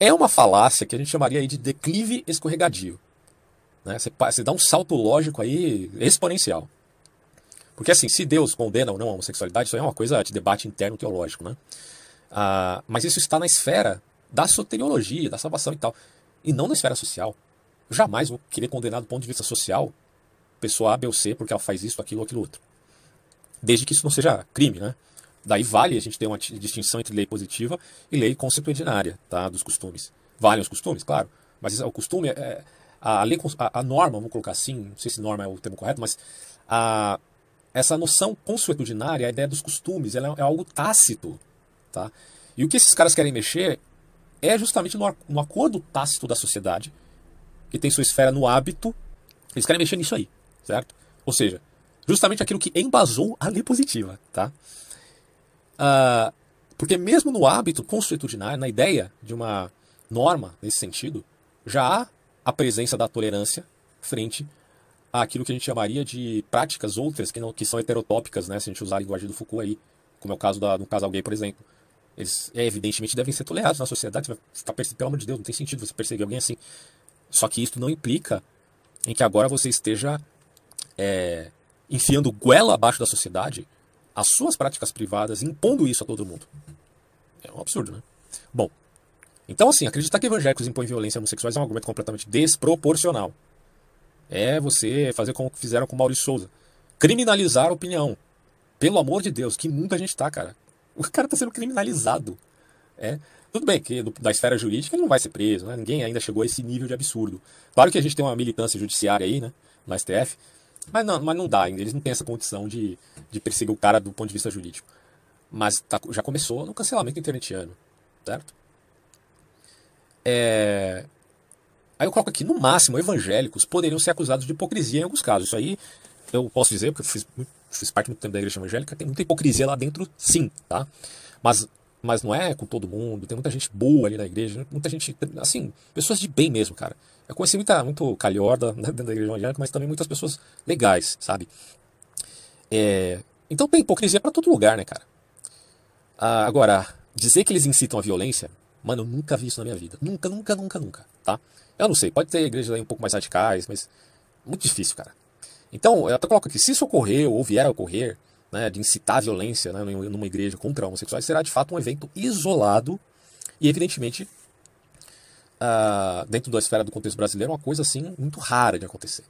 é uma falácia que a gente chamaria de declive escorregadio. Né? Você, você dá um salto lógico aí exponencial. Porque assim, se Deus condena ou não a homossexualidade, isso é uma coisa de debate interno teológico, né? Ah, mas isso está na esfera da soteriologia, da salvação e tal, e não na esfera social. Eu jamais vou querer condenar do ponto de vista social pessoa A, B ou C porque ela faz isso, aquilo aquilo outro. Desde que isso não seja crime, né? Daí vale a gente ter uma distinção entre lei positiva e lei consuetudinária, tá? Dos costumes. Valem os costumes, claro, mas o costume é, a, lei, a, a, norma, vamos colocar assim, não sei se norma é o termo correto, mas a, essa noção consuetudinária, a ideia dos costumes, ela é, é, algo tácito. Tá? E o que esses caras querem mexer é justamente no, no acordo tácito da sociedade, que tem sua esfera no hábito, eles querem mexer nisso aí, certo? Ou seja, justamente aquilo que embasou a lei positiva, tá? Uh, porque mesmo no hábito consuetudinário, na ideia de uma norma nesse sentido, já há a presença da tolerância frente àquilo que a gente chamaria de práticas outras que, não, que são heterotópicas, né, se a gente usar a linguagem do Foucault aí, como é o caso da, do casal gay, por exemplo. Eles, é, evidentemente, devem ser tolerados na sociedade. Você vai ficar, pelo amor de Deus, não tem sentido você perseguir alguém assim. Só que isso não implica em que agora você esteja é, enfiando goela abaixo da sociedade as suas práticas privadas, impondo isso a todo mundo. É um absurdo, né? Bom, então assim, acreditar que evangélicos impõem violência a homossexuais é um argumento completamente desproporcional. É você fazer como fizeram com Maurício Souza. Criminalizar a opinião. Pelo amor de Deus, que mundo a gente tá, cara. O cara tá sendo criminalizado. É. Tudo bem que da esfera jurídica ele não vai ser preso, né? ninguém ainda chegou a esse nível de absurdo. Claro que a gente tem uma militância judiciária aí, né, no STF, mas não, mas não dá ainda, eles não têm essa condição de, de perseguir o cara do ponto de vista jurídico. Mas tá, já começou no cancelamento internetiano, certo? É... Aí eu coloco aqui, no máximo, evangélicos poderiam ser acusados de hipocrisia em alguns casos. Isso aí eu posso dizer, porque eu fiz, fiz parte muito tempo da igreja evangélica, tem muita hipocrisia lá dentro, sim, tá? Mas mas não é com todo mundo, tem muita gente boa ali na igreja, muita gente, assim, pessoas de bem mesmo, cara. Eu conheci muita, muito calhorda dentro da igreja evangélica, mas também muitas pessoas legais, sabe? É, então tem hipocrisia para todo lugar, né, cara? Ah, agora, dizer que eles incitam a violência, mano, eu nunca vi isso na minha vida. Nunca, nunca, nunca, nunca, tá? Eu não sei, pode ter igrejas aí um pouco mais radicais, mas muito difícil, cara. Então, eu até coloco aqui, se isso ocorrer ou vier a ocorrer, né, de incitar violência né, numa igreja contra homossexuais, será de fato um evento isolado e, evidentemente, uh, dentro da esfera do contexto brasileiro, uma coisa assim muito rara de acontecer.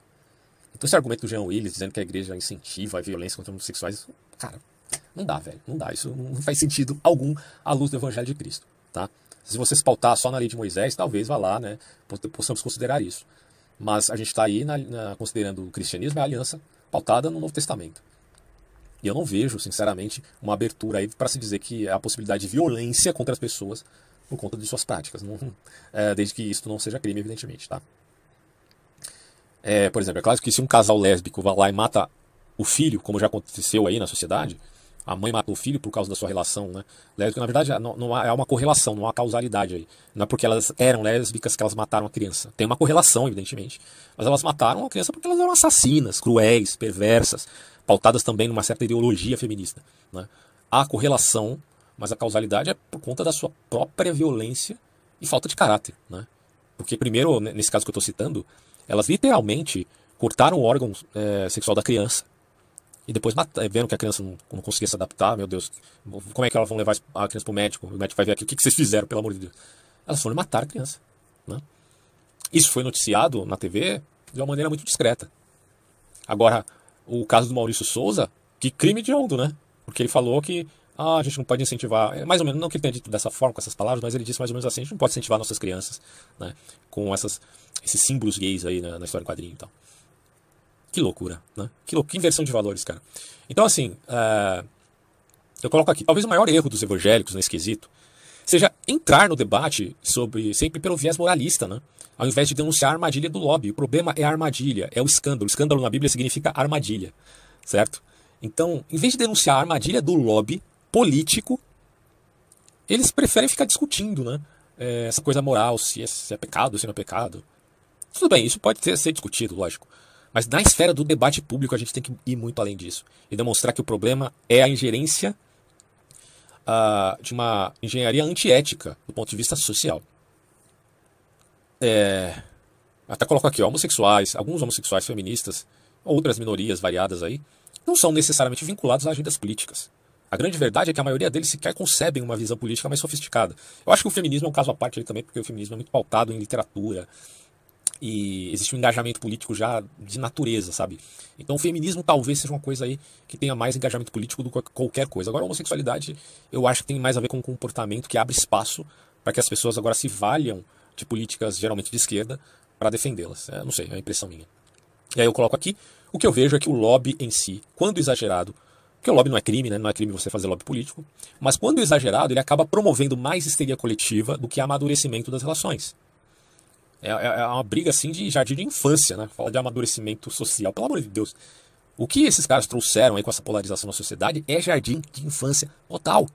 Então, esse argumento do Jean Willis dizendo que a igreja incentiva a violência contra homossexuais, cara, não dá, velho, não dá. Isso não faz sentido algum à luz do Evangelho de Cristo, tá? Se você se pautar só na lei de Moisés, talvez vá lá, né? Possamos considerar isso. Mas a gente está aí na, na, considerando o cristianismo e a aliança pautada no Novo Testamento. E eu não vejo, sinceramente, uma abertura aí para se dizer que há a possibilidade de violência contra as pessoas por conta de suas práticas. Não, é, desde que isso não seja crime, evidentemente, tá? É, por exemplo, é claro que se um casal lésbico vai lá e mata o filho, como já aconteceu aí na sociedade, a mãe matou o filho por causa da sua relação, né? Lésbica, na verdade, não, não há, é uma correlação, não há causalidade aí. Não é porque elas eram lésbicas que elas mataram a criança. Tem uma correlação, evidentemente. Mas elas mataram a criança porque elas eram assassinas, cruéis, perversas, pautadas também numa certa ideologia feminista. Né? Há correlação, mas a causalidade é por conta da sua própria violência e falta de caráter. Né? Porque, primeiro, nesse caso que eu estou citando, elas literalmente cortaram o órgão é, sexual da criança e depois vendo que a criança não, não, conseguia se adaptar, meu Deus, como é que elas vão levar a criança para o médico? O médico vai ver aqui, o que, que vocês fizeram, pelo amor de Deus? Elas foram matar a criança. Né? Isso foi noticiado na TV de uma maneira muito discreta. Agora, o caso do Maurício Souza, que crime de ondo, né? Porque ele falou que ah, a gente não pode incentivar, é mais ou menos, não que ele tenha dito dessa forma, com essas palavras, mas ele disse mais ou menos assim, a gente não pode incentivar nossas crianças, né? Com essas, esses símbolos gays aí na, na história em quadrinho e tal. Que loucura, né? Que, lou que inversão de valores, cara. Então, assim, uh, eu coloco aqui, talvez o maior erro dos evangélicos nesse quesito seja entrar no debate sobre sempre pelo viés moralista, né? Ao invés de denunciar a armadilha do lobby. O problema é a armadilha, é o escândalo. O escândalo na Bíblia significa armadilha, certo? Então, em vez de denunciar a armadilha do lobby político, eles preferem ficar discutindo, né? É, essa coisa moral, se é, se é pecado, se não é pecado. Tudo bem, isso pode ter, ser discutido, lógico. Mas na esfera do debate público a gente tem que ir muito além disso e demonstrar que o problema é a ingerência uh, de uma engenharia antiética do ponto de vista social. É, até coloco aqui, homossexuais, alguns homossexuais feministas, outras minorias variadas aí, não são necessariamente vinculados a agendas políticas. A grande verdade é que a maioria deles sequer concebem uma visão política mais sofisticada. Eu acho que o feminismo é um caso à parte também, porque o feminismo é muito pautado em literatura, e existe um engajamento político já de natureza, sabe? Então o feminismo talvez seja uma coisa aí que tenha mais engajamento político do que qualquer coisa. Agora a homossexualidade eu acho que tem mais a ver com um comportamento que abre espaço para que as pessoas agora se valham de políticas geralmente de esquerda para defendê-las. É, não sei, é a impressão minha. E aí eu coloco aqui, o que eu vejo é que o lobby em si, quando exagerado, porque o lobby não é crime, né? não é crime você fazer lobby político, mas quando exagerado ele acaba promovendo mais histeria coletiva do que amadurecimento das relações. É, é, é uma briga assim de jardim de infância, né? Fala de amadurecimento social. Pelo amor de Deus. O que esses caras trouxeram aí com essa polarização na sociedade é jardim de infância total.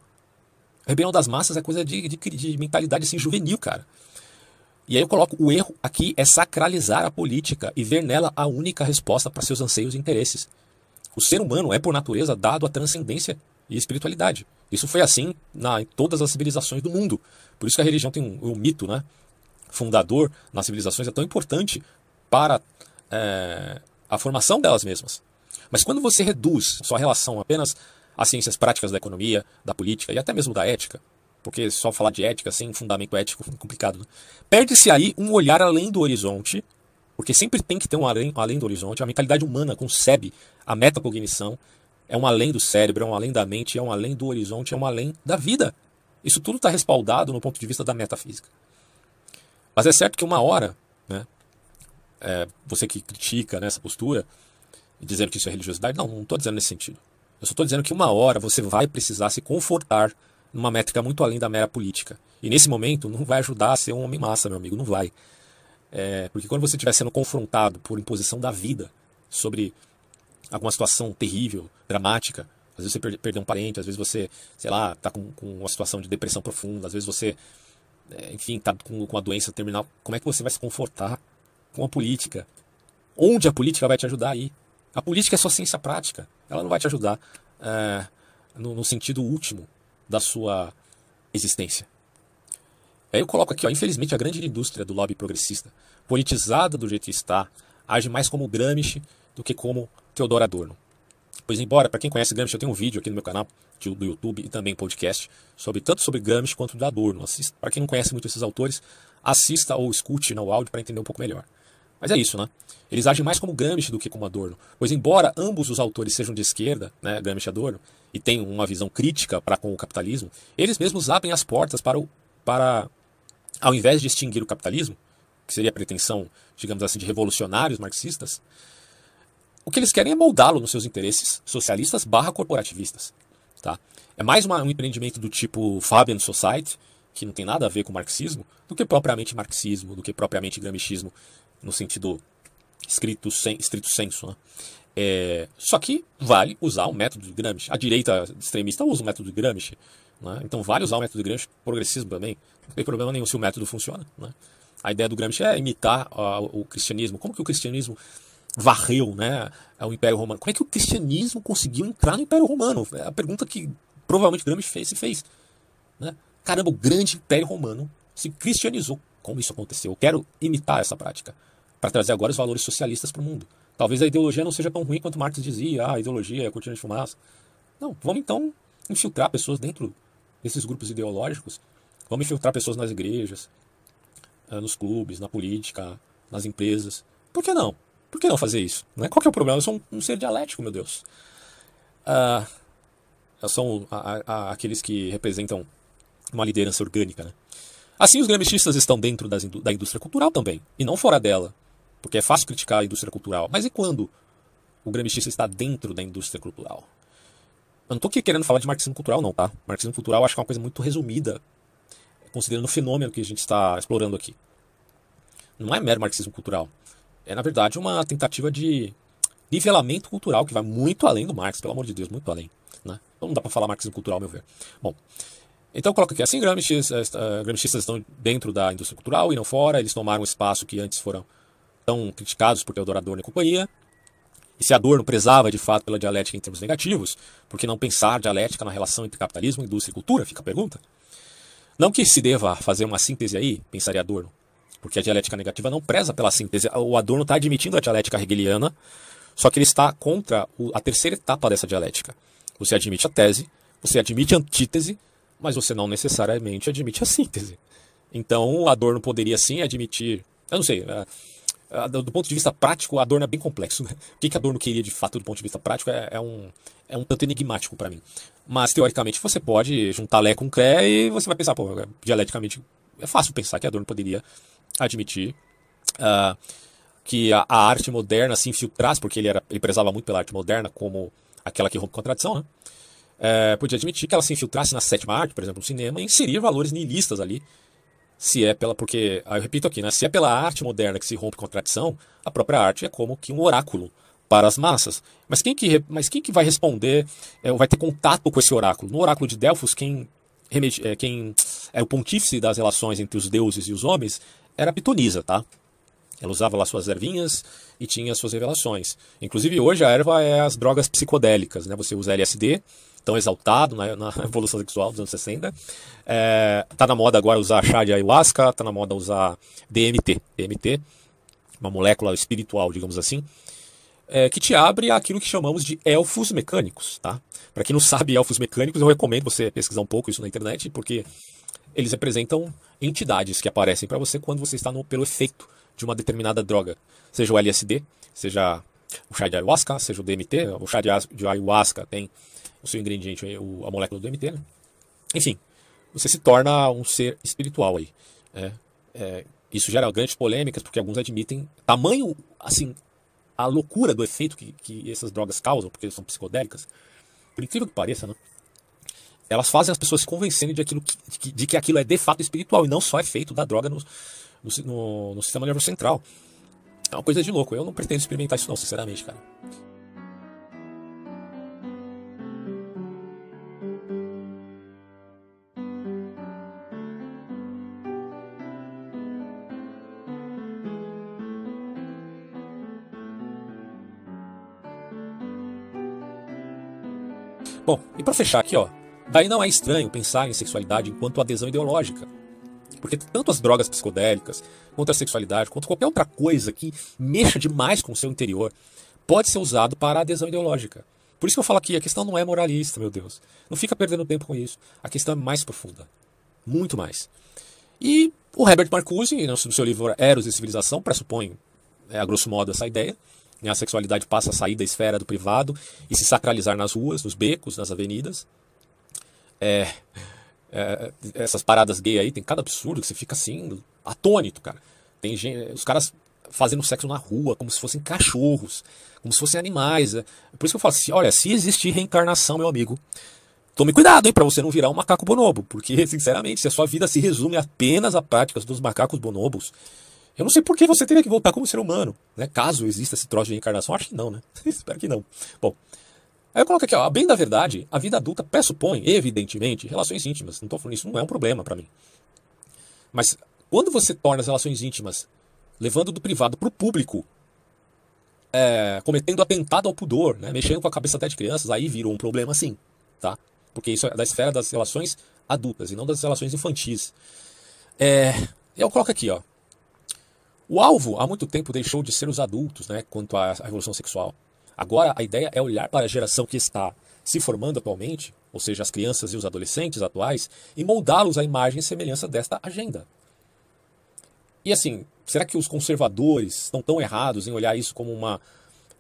Rebelião das massas é coisa de, de, de mentalidade assim, juvenil, cara. E aí eu coloco o erro aqui é sacralizar a política e ver nela a única resposta para seus anseios e interesses. O ser humano é, por natureza, dado à transcendência e espiritualidade. Isso foi assim na, em todas as civilizações do mundo. Por isso que a religião tem um, um mito né, fundador nas civilizações, é tão importante para é, a formação delas mesmas. Mas quando você reduz sua relação apenas às ciências práticas da economia, da política e até mesmo da ética, porque só falar de ética sem fundamento ético é complicado, né? perde-se aí um olhar além do horizonte, porque sempre tem que ter um além, além do horizonte. A mentalidade humana concebe a metacognição, é um além do cérebro, é um além da mente, é um além do horizonte, é um além da vida. Isso tudo está respaldado no ponto de vista da metafísica. Mas é certo que uma hora, né, é, você que critica né, essa postura, dizendo que isso é religiosidade, não, não estou dizendo nesse sentido. Eu só estou dizendo que uma hora você vai precisar se confortar numa métrica muito além da mera política. E nesse momento não vai ajudar a ser um homem massa, meu amigo, não vai. É, porque quando você estiver sendo confrontado por imposição da vida sobre alguma situação terrível, dramática, às vezes você perdeu um parente, às vezes você, sei lá, está com, com, uma situação de depressão profunda, às vezes você, enfim, está com, com uma doença terminal. Como é que você vai se confortar com a política? Onde a política vai te ajudar aí? A política é só ciência prática. Ela não vai te ajudar é, no, no, sentido último da sua existência. Aí eu coloco aqui, ó, infelizmente, a grande indústria do lobby progressista, politizada do jeito que está, age mais como Gramsci do que como Theodor Adorno. Pois embora, para quem conhece Gramsci, eu tenho um vídeo aqui no meu canal do YouTube e também podcast sobre tanto sobre Gramsci quanto do Adorno. Para quem não conhece muito esses autores, assista ou escute no áudio para entender um pouco melhor. Mas é isso, né? Eles agem mais como Gramsci do que como Adorno. Pois embora ambos os autores sejam de esquerda, né, Gramsci e Adorno, e tenham uma visão crítica para com o capitalismo, eles mesmos abrem as portas para, o, para ao invés de extinguir o capitalismo, que seria a pretensão, digamos assim, de revolucionários marxistas, o que eles querem é moldá-lo nos seus interesses socialistas barra corporativistas. Tá? É mais uma, um empreendimento do tipo Fabian Society, que não tem nada a ver com marxismo, do que propriamente marxismo, do que propriamente gramscismo, no sentido estrito, sen, estrito senso. Né? É, só que vale usar o método de Gramsci. A direita extremista usa o método de Gramsci. Né? Então vale usar o método de Gramsci, progressismo também. Não tem problema nenhum se o método funciona. Né? A ideia do Gramsci é imitar uh, o cristianismo. Como que o cristianismo varreu né, o Império Romano? Como é que o cristianismo conseguiu entrar no Império Romano? É a pergunta que provavelmente Gramsci fez e fez. Né? Caramba, o grande Império Romano se cristianizou. Como isso aconteceu? Eu quero imitar essa prática para trazer agora os valores socialistas para o mundo. Talvez a ideologia não seja tão ruim quanto Marx dizia, ah, a ideologia é a cortina de fumaça. Não, vamos então infiltrar pessoas dentro desses grupos ideológicos. Vamos infiltrar pessoas nas igrejas, eh, nos clubes, na política, nas empresas. Por que não? Por que não fazer isso? Né? Qual que é o problema? Eu sou um, um ser dialético, meu Deus. Uh, são a, a, aqueles que representam uma liderança orgânica. Né? Assim, os gramscistas estão dentro das, da indústria cultural também, e não fora dela. Porque é fácil criticar a indústria cultural. Mas e quando o gramscista está dentro da indústria cultural? Eu não estou aqui querendo falar de marxismo cultural, não, tá? Marxismo cultural acho que é uma coisa muito resumida, considerando o fenômeno que a gente está explorando aqui. Não é mero marxismo cultural. É, na verdade, uma tentativa de nivelamento cultural que vai muito além do Marx, pelo amor de Deus, muito além. Né? Então não dá para falar marxismo cultural, ao meu ver. Bom, então coloca aqui assim, gramscistas, uh, gramscistas estão dentro da indústria cultural e não fora, eles tomaram um espaço que antes foram tão criticados por Teodoro Adorno e companhia. E se Adorno prezava de fato pela dialética em termos negativos, por que não pensar dialética na relação entre capitalismo, indústria e cultura? Fica a pergunta. Não que se deva fazer uma síntese aí, pensaria Adorno, porque a dialética negativa não preza pela síntese. O Adorno está admitindo a dialética hegeliana, só que ele está contra a terceira etapa dessa dialética. Você admite a tese, você admite a antítese, mas você não necessariamente admite a síntese. Então, Adorno poderia sim admitir, eu não sei, é, do ponto de vista prático, Adorno é bem complexo. Né? O que, que Adorno queria de fato do ponto de vista prático é, é um, é um tanto enigmático para mim. Mas, teoricamente, você pode juntar Lé com Cré e você vai pensar, pô, dialeticamente, é fácil pensar que Adorno poderia admitir uh, que a, a, arte moderna se infiltrasse, porque ele, era, ele prezava muito pela arte moderna como aquela que rompe com a tradição, né? É, podia admitir que ela se infiltrasse na sétima arte, por exemplo, no cinema, e inserir valores nihilistas ali se é pela. Porque, eu repito aqui, né? Se é pela arte moderna que se rompe com a tradição, a própria arte é como que um oráculo para as massas. Mas quem que, mas quem que vai responder, é, vai ter contato com esse oráculo? No oráculo de Delfos, quem, é, quem é o pontífice das relações entre os deuses e os homens era Pitonisa, tá? Ela usava lá suas ervinhas e tinha suas revelações. Inclusive hoje a erva é as drogas psicodélicas, né? Você usa LSD, tão exaltado na, na *laughs* evolução sexual dos anos 60. É, tá na moda agora usar chá de ayahuasca, tá na moda usar DMT. DMT, uma molécula espiritual, digamos assim, é, que te abre aquilo que chamamos de elfos mecânicos, tá? Para quem não sabe elfos mecânicos, eu recomendo você pesquisar um pouco isso na internet, porque eles representam entidades que aparecem para você quando você está no, pelo efeito de uma determinada droga, seja o LSD, seja o chá de ayahuasca, seja o DMT, o chá de ayahuasca tem o seu ingrediente, a molécula do DMT, né? Enfim, você se torna um ser espiritual aí. É, é, isso gera grandes polêmicas, porque alguns admitem tamanho, assim, a loucura do efeito que, que essas drogas causam, porque são psicodélicas, por incrível que pareça, né? Elas fazem as pessoas se convencerem de, aquilo que, de que aquilo é de fato espiritual e não só efeito da droga no, no, no sistema nervoso central. É uma coisa de louco. Eu não pretendo experimentar isso não, sinceramente, cara. Bom, e para fechar aqui, ó, daí não é estranho pensar em sexualidade enquanto adesão ideológica. Porque tanto as drogas psicodélicas, quanto a sexualidade, quanto qualquer outra coisa que mexa demais com o seu interior, pode ser usado para adesão ideológica. Por isso que eu falo aqui, a questão não é moralista, meu Deus. Não fica perdendo tempo com isso. A questão é mais profunda. Muito mais. E o Herbert Marcuse, no seu livro Eros e Civilização, pressupõe, é, a grosso modo, essa ideia. Né? A sexualidade passa a sair da esfera do privado e se sacralizar nas ruas, nos becos, nas avenidas. É, é, essas paradas gay aí, tem cada absurdo que você fica assim, atônito, cara. Tem gente, os caras fazendo sexo na rua, como se fossem cachorros, como se fossem animais. É. Por isso que eu falo assim, olha, se existir reencarnação, meu amigo, tome cuidado, hein, para você não virar um macaco bonobo, porque, *laughs* sinceramente, se a sua vida se resume apenas a práticas dos macacos bonobos, eu não sei por que você teria que voltar como ser humano, né? Caso exista esse troço de reencarnação, acho que não, né? *laughs* Espero que não. Bom, Aí eu coloco aqui, ó, bem da verdade, a vida adulta pressupõe, evidentemente, relações íntimas. Não estou falando isso, não é um problema para mim. Mas quando você torna as relações íntimas levando do privado para o público, é, cometendo atentado ao pudor, né, mexendo com a cabeça até de crianças, aí virou um problema sim, tá? Porque isso é da esfera das relações adultas e não das relações infantis. É, eu coloco aqui, ó. O alvo há muito tempo deixou de ser os adultos, né, quanto à revolução sexual. Agora, a ideia é olhar para a geração que está se formando atualmente, ou seja, as crianças e os adolescentes atuais, e moldá-los à imagem e semelhança desta agenda. E assim, será que os conservadores estão tão errados em olhar isso como uma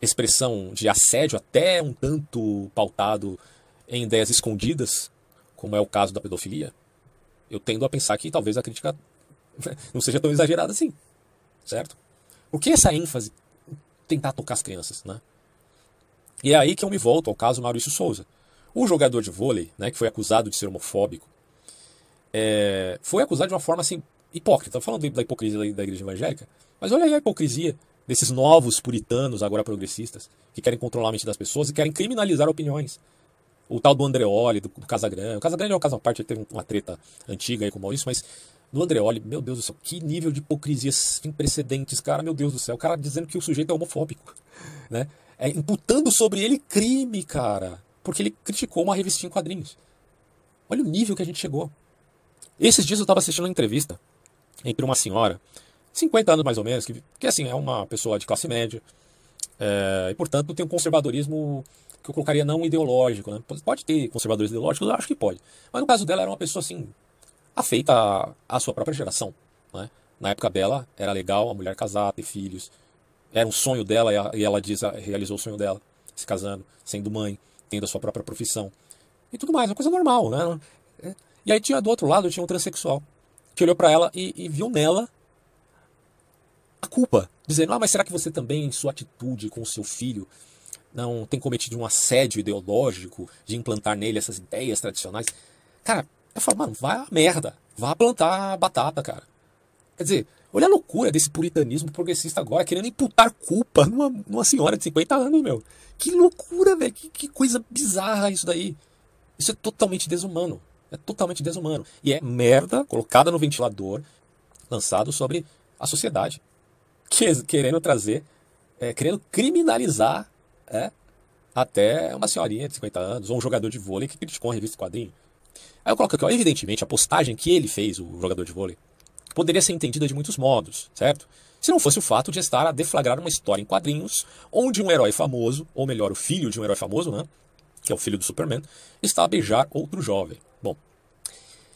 expressão de assédio até um tanto pautado em ideias escondidas, como é o caso da pedofilia? Eu tendo a pensar que talvez a crítica *laughs* não seja tão exagerada assim, certo? Por que essa ênfase tentar tocar as crianças, né? E é aí que eu me volto ao caso Maurício Souza. O jogador de vôlei, né, que foi acusado de ser homofóbico, é, foi acusado de uma forma assim, hipócrita. Estou falando da hipocrisia da igreja evangélica, mas olha aí a hipocrisia desses novos puritanos, agora progressistas, que querem controlar a mente das pessoas e querem criminalizar opiniões. O tal do Andreoli, do, do Casagrande. O Casagrande é um caso à parte, teve uma treta antiga aí com o Maurício, mas do Andreoli, meu Deus do céu, que nível de hipocrisia sem precedentes, cara, meu Deus do céu. O cara dizendo que o sujeito é homofóbico, né? É, imputando sobre ele crime, cara. Porque ele criticou uma revistinha em quadrinhos. Olha o nível que a gente chegou. Esses dias eu estava assistindo uma entrevista entre uma senhora, 50 anos mais ou menos, que, que assim, é uma pessoa de classe média, é, e portanto tem um conservadorismo que eu colocaria não ideológico. Né? Pode ter conservadorismo ideológico, eu acho que pode. Mas no caso dela era uma pessoa assim, afeita à, à sua própria geração. Né? Na época dela era legal a mulher casar, ter filhos, era um sonho dela e ela diz, realizou o sonho dela, se casando, sendo mãe, tendo a sua própria profissão. E tudo mais, uma coisa normal, né? É. E aí tinha do outro lado, tinha um transexual, que olhou para ela e, e, viu nela a culpa, dizendo: "Ah, mas será que você também, em sua atitude com o seu filho, não tem cometido um assédio ideológico de implantar nele essas ideias tradicionais?" Cara, eu falo, mano, vai a merda, vá plantar batata, cara. Quer dizer, Olha a loucura desse puritanismo progressista agora, querendo imputar culpa numa, numa senhora de 50 anos, meu. Que loucura, velho. Que, que coisa bizarra isso daí. Isso é totalmente desumano. É totalmente desumano. E é merda colocada no ventilador, lançado sobre a sociedade. Que, querendo trazer, é, querendo criminalizar é, até uma senhorinha de 50 anos, ou um jogador de vôlei que criticou uma revista quadrinho. Aí eu coloco aqui, ó, evidentemente, a postagem que ele fez, o jogador de vôlei, poderia ser entendida de muitos modos, certo? Se não fosse o fato de estar a deflagrar uma história em quadrinhos onde um herói famoso, ou melhor, o filho de um herói famoso, né? Que é o filho do Superman, está a beijar outro jovem. Bom.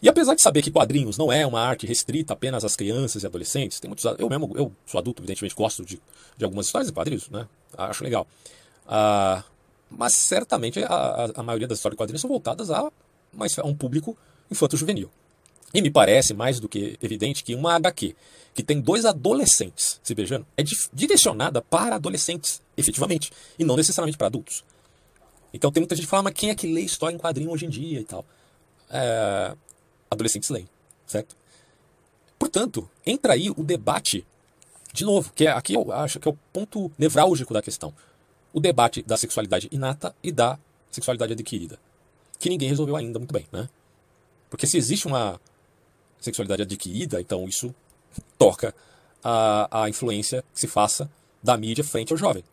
E apesar de saber que quadrinhos não é uma arte restrita apenas às crianças e adolescentes, tem muitos. Eu mesmo, eu sou adulto, evidentemente, gosto de, de algumas histórias de quadrinhos, né? Acho legal. Ah, mas certamente a, a, maioria das histórias de quadrinhos são voltadas a, a um público infanto-juvenil. E me parece mais do que evidente que uma HQ que tem dois adolescentes se beijando é direcionada para adolescentes, efetivamente, e não necessariamente para adultos. Então tem muita gente que fala, mas quem é que lê história em quadrinho hoje em dia e tal? É... Adolescentes leem, certo? Portanto, entra aí o debate, de novo, que é, aqui eu acho que é o ponto nevrálgico da questão. O debate da sexualidade inata e da sexualidade adquirida. Que ninguém resolveu ainda muito bem, né? Porque se existe uma sexualidade adquirida, então isso toca a, a influência que se faça da mídia frente ao jovem.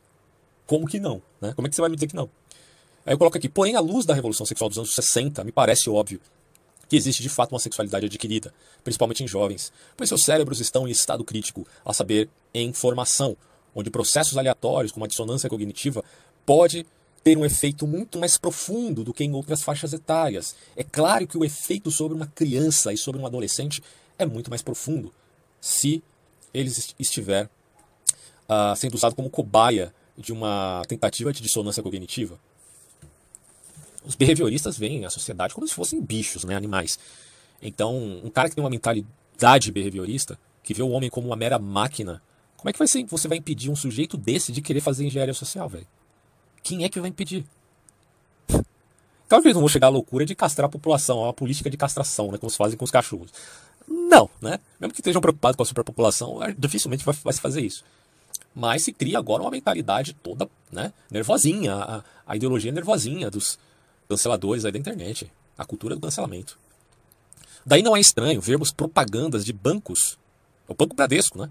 Como que não? Né? Como é que você vai me dizer que não? Aí eu coloco aqui, porém, à luz da revolução sexual dos anos 60, me parece óbvio que existe de fato uma sexualidade adquirida, principalmente em jovens, pois seus cérebros estão em estado crítico, a saber, em formação, onde processos aleatórios, como a dissonância cognitiva, pode ter um efeito muito mais profundo do que em outras faixas etárias. É claro que o efeito sobre uma criança e sobre um adolescente é muito mais profundo se ele estiver uh, sendo usado como cobaia de uma tentativa de dissonância cognitiva. Os behavioristas veem a sociedade como se fossem bichos, né, animais. Então, um cara que tem uma mentalidade behaviorista, que vê o homem como uma mera máquina, como é que vai ser, você vai impedir um sujeito desse de querer fazer engenharia social, velho? Quem é que vai impedir? Claro que eles não vão chegar à loucura de castrar a população, a política de castração, né, como se fazem com os cachorros. Não, né? Mesmo que estejam preocupados com a superpopulação, é, dificilmente vai, vai se fazer isso. Mas se cria agora uma mentalidade toda né, nervosinha, a, a ideologia nervosinha dos canceladores aí da internet, a cultura do cancelamento. Daí não é estranho vermos propagandas de bancos, o Banco Bradesco, né?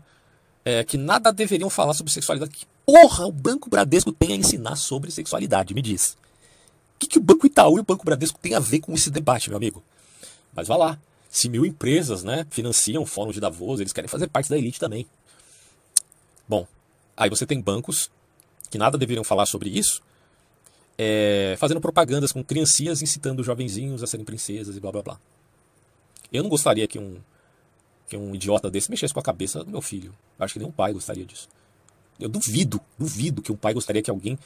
É, que nada deveriam falar sobre sexualidade. Que porra o Banco Bradesco tem a ensinar sobre sexualidade? Me diz. O que, que o Banco Itaú e o Banco Bradesco têm a ver com esse debate, meu amigo? Mas vá lá. Se mil empresas né, financiam o Fórum de Davos, eles querem fazer parte da elite também. Bom, aí você tem bancos que nada deveriam falar sobre isso, é, fazendo propagandas com criancinhas incitando jovenzinhos a serem princesas e blá blá blá. Eu não gostaria que um, que um idiota desse mexesse com a cabeça do meu filho. acho que nenhum pai gostaria disso. Eu duvido, duvido que um pai gostaria que alguém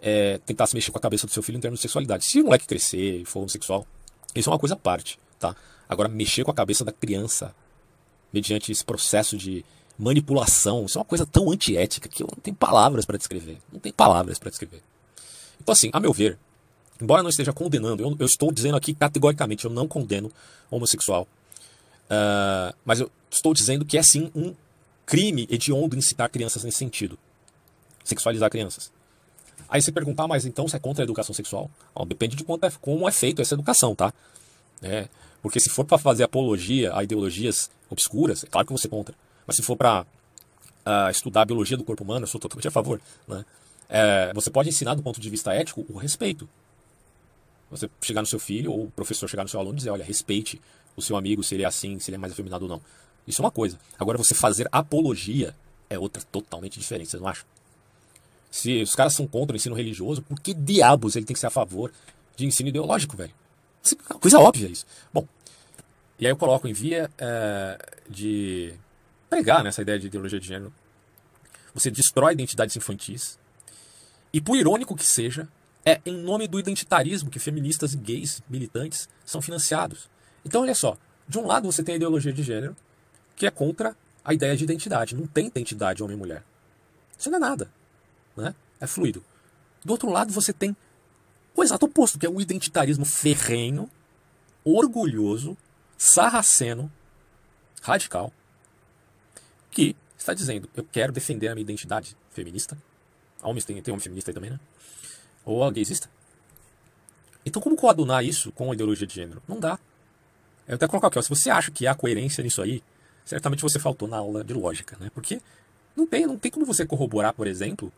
é, tentasse mexer com a cabeça do seu filho em termos de sexualidade. Se o moleque crescer e for homossexual, isso é uma coisa à parte, tá? Agora, mexer com a cabeça da criança mediante esse processo de manipulação, isso é uma coisa tão antiética que eu não tenho palavras para descrever. Não tem palavras para descrever. Então, assim, a meu ver, embora não esteja condenando, eu, eu estou dizendo aqui categoricamente, eu não condeno homossexual. Uh, mas eu estou dizendo que é sim um crime hediondo incitar crianças nesse sentido. Sexualizar crianças. Aí você perguntar, mas então você é contra a educação sexual? Bom, depende de é, como é feito essa educação, tá? É, porque se for para fazer apologia a ideologias obscuras, é claro que você contra. Mas se for para uh, ah, estudar a biologia do corpo humano, eu sou totalmente a favor. Né? É, você pode ensinar do ponto de vista ético o respeito. Você chegar no seu filho, ou o professor chegar no seu aluno e dizer, olha, respeite o seu amigo, se ele é assim, se ele é mais afeminado ou não. Isso é uma coisa. Agora, você fazer apologia é outra totalmente diferente, você não acha? Se os caras são contra o ensino religioso, por que diabos ele tem que ser a favor de ensino ideológico, velho? É coisa óbvia isso. Bom, e aí eu coloco em via é, de pregar nessa ideia de ideologia de gênero. Você destrói identidades infantis. E por irônico que seja, é em nome do identitarismo que feministas e gays militantes são financiados. Então, olha só. De um lado você tem a ideologia de gênero, que é contra a ideia de identidade. Não tem identidade homem e mulher. Isso não é nada. Né? É fluido. Do outro lado você tem o exato oposto, que é o identitarismo ferrenho, orgulhoso, sarraceno, radical, que está dizendo: eu quero defender a minha identidade feminista. Homens tem, tem homem feminista aí também, né? Ou gaysista. Então, como coadunar isso com a ideologia de gênero? Não dá. Eu até colocar aqui, ó, se você acha que há coerência nisso aí, certamente você faltou na aula de lógica, né? Porque não tem, não tem como você corroborar, por exemplo,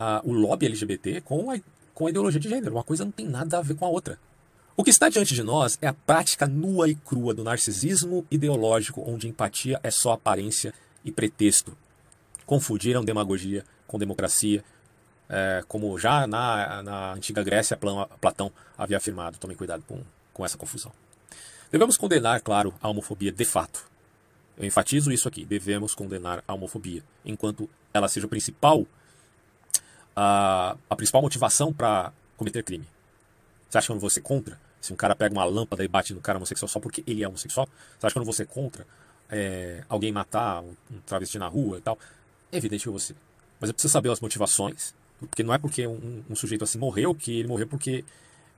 a, o lobby LGBT com a, com a ideologia de gênero. Uma coisa não tem nada a ver com a outra. O que está diante de nós é a prática nua e crua do narcisismo ideológico, onde empatia é só aparência e pretexto. Confundiram demagogia com democracia, é, como já na, na antiga Grécia Platão havia afirmado. Tomem cuidado com, com essa confusão. Devemos condenar, claro, a homofobia de fato. Eu enfatizo isso aqui. Devemos condenar a homofobia, enquanto ela seja o principal, a, a principal motivação para cometer crime. Você acha que eu não vou ser contra? Se um cara pega uma lâmpada e bate no cara homossexual só porque ele é homossexual, você acha que eu não vou ser contra é, alguém matar um, um travesti na rua e tal? É evidente que eu vou ser. Mas eu preciso saber as motivações, porque não é porque um, um sujeito assim morreu que ele morreu porque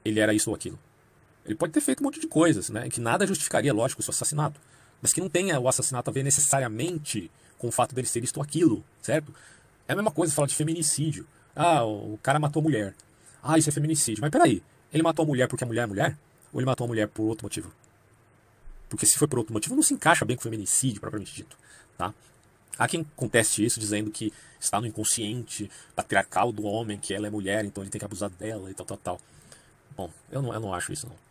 ele era isso ou aquilo. Ele pode ter feito um monte de coisas, né? Que nada justificaria, lógico, o seu assassinato. Mas que não tenha o assassinato a ver necessariamente com o fato dele ser isto ou aquilo, certo? É a mesma coisa falar de feminicídio. Ah, o cara matou a mulher. Ah, isso é feminicídio. Mas peraí, ele matou a mulher porque a mulher é mulher? Ou ele matou a mulher por outro motivo? Porque se foi por outro motivo, não se encaixa bem com o feminicídio, propriamente dito. Tá? Há quem conteste isso dizendo que está no inconsciente patriarcal do homem, que ela é mulher, então ele tem que abusar dela e tal, tal, tal. Bom, eu não, eu não acho isso não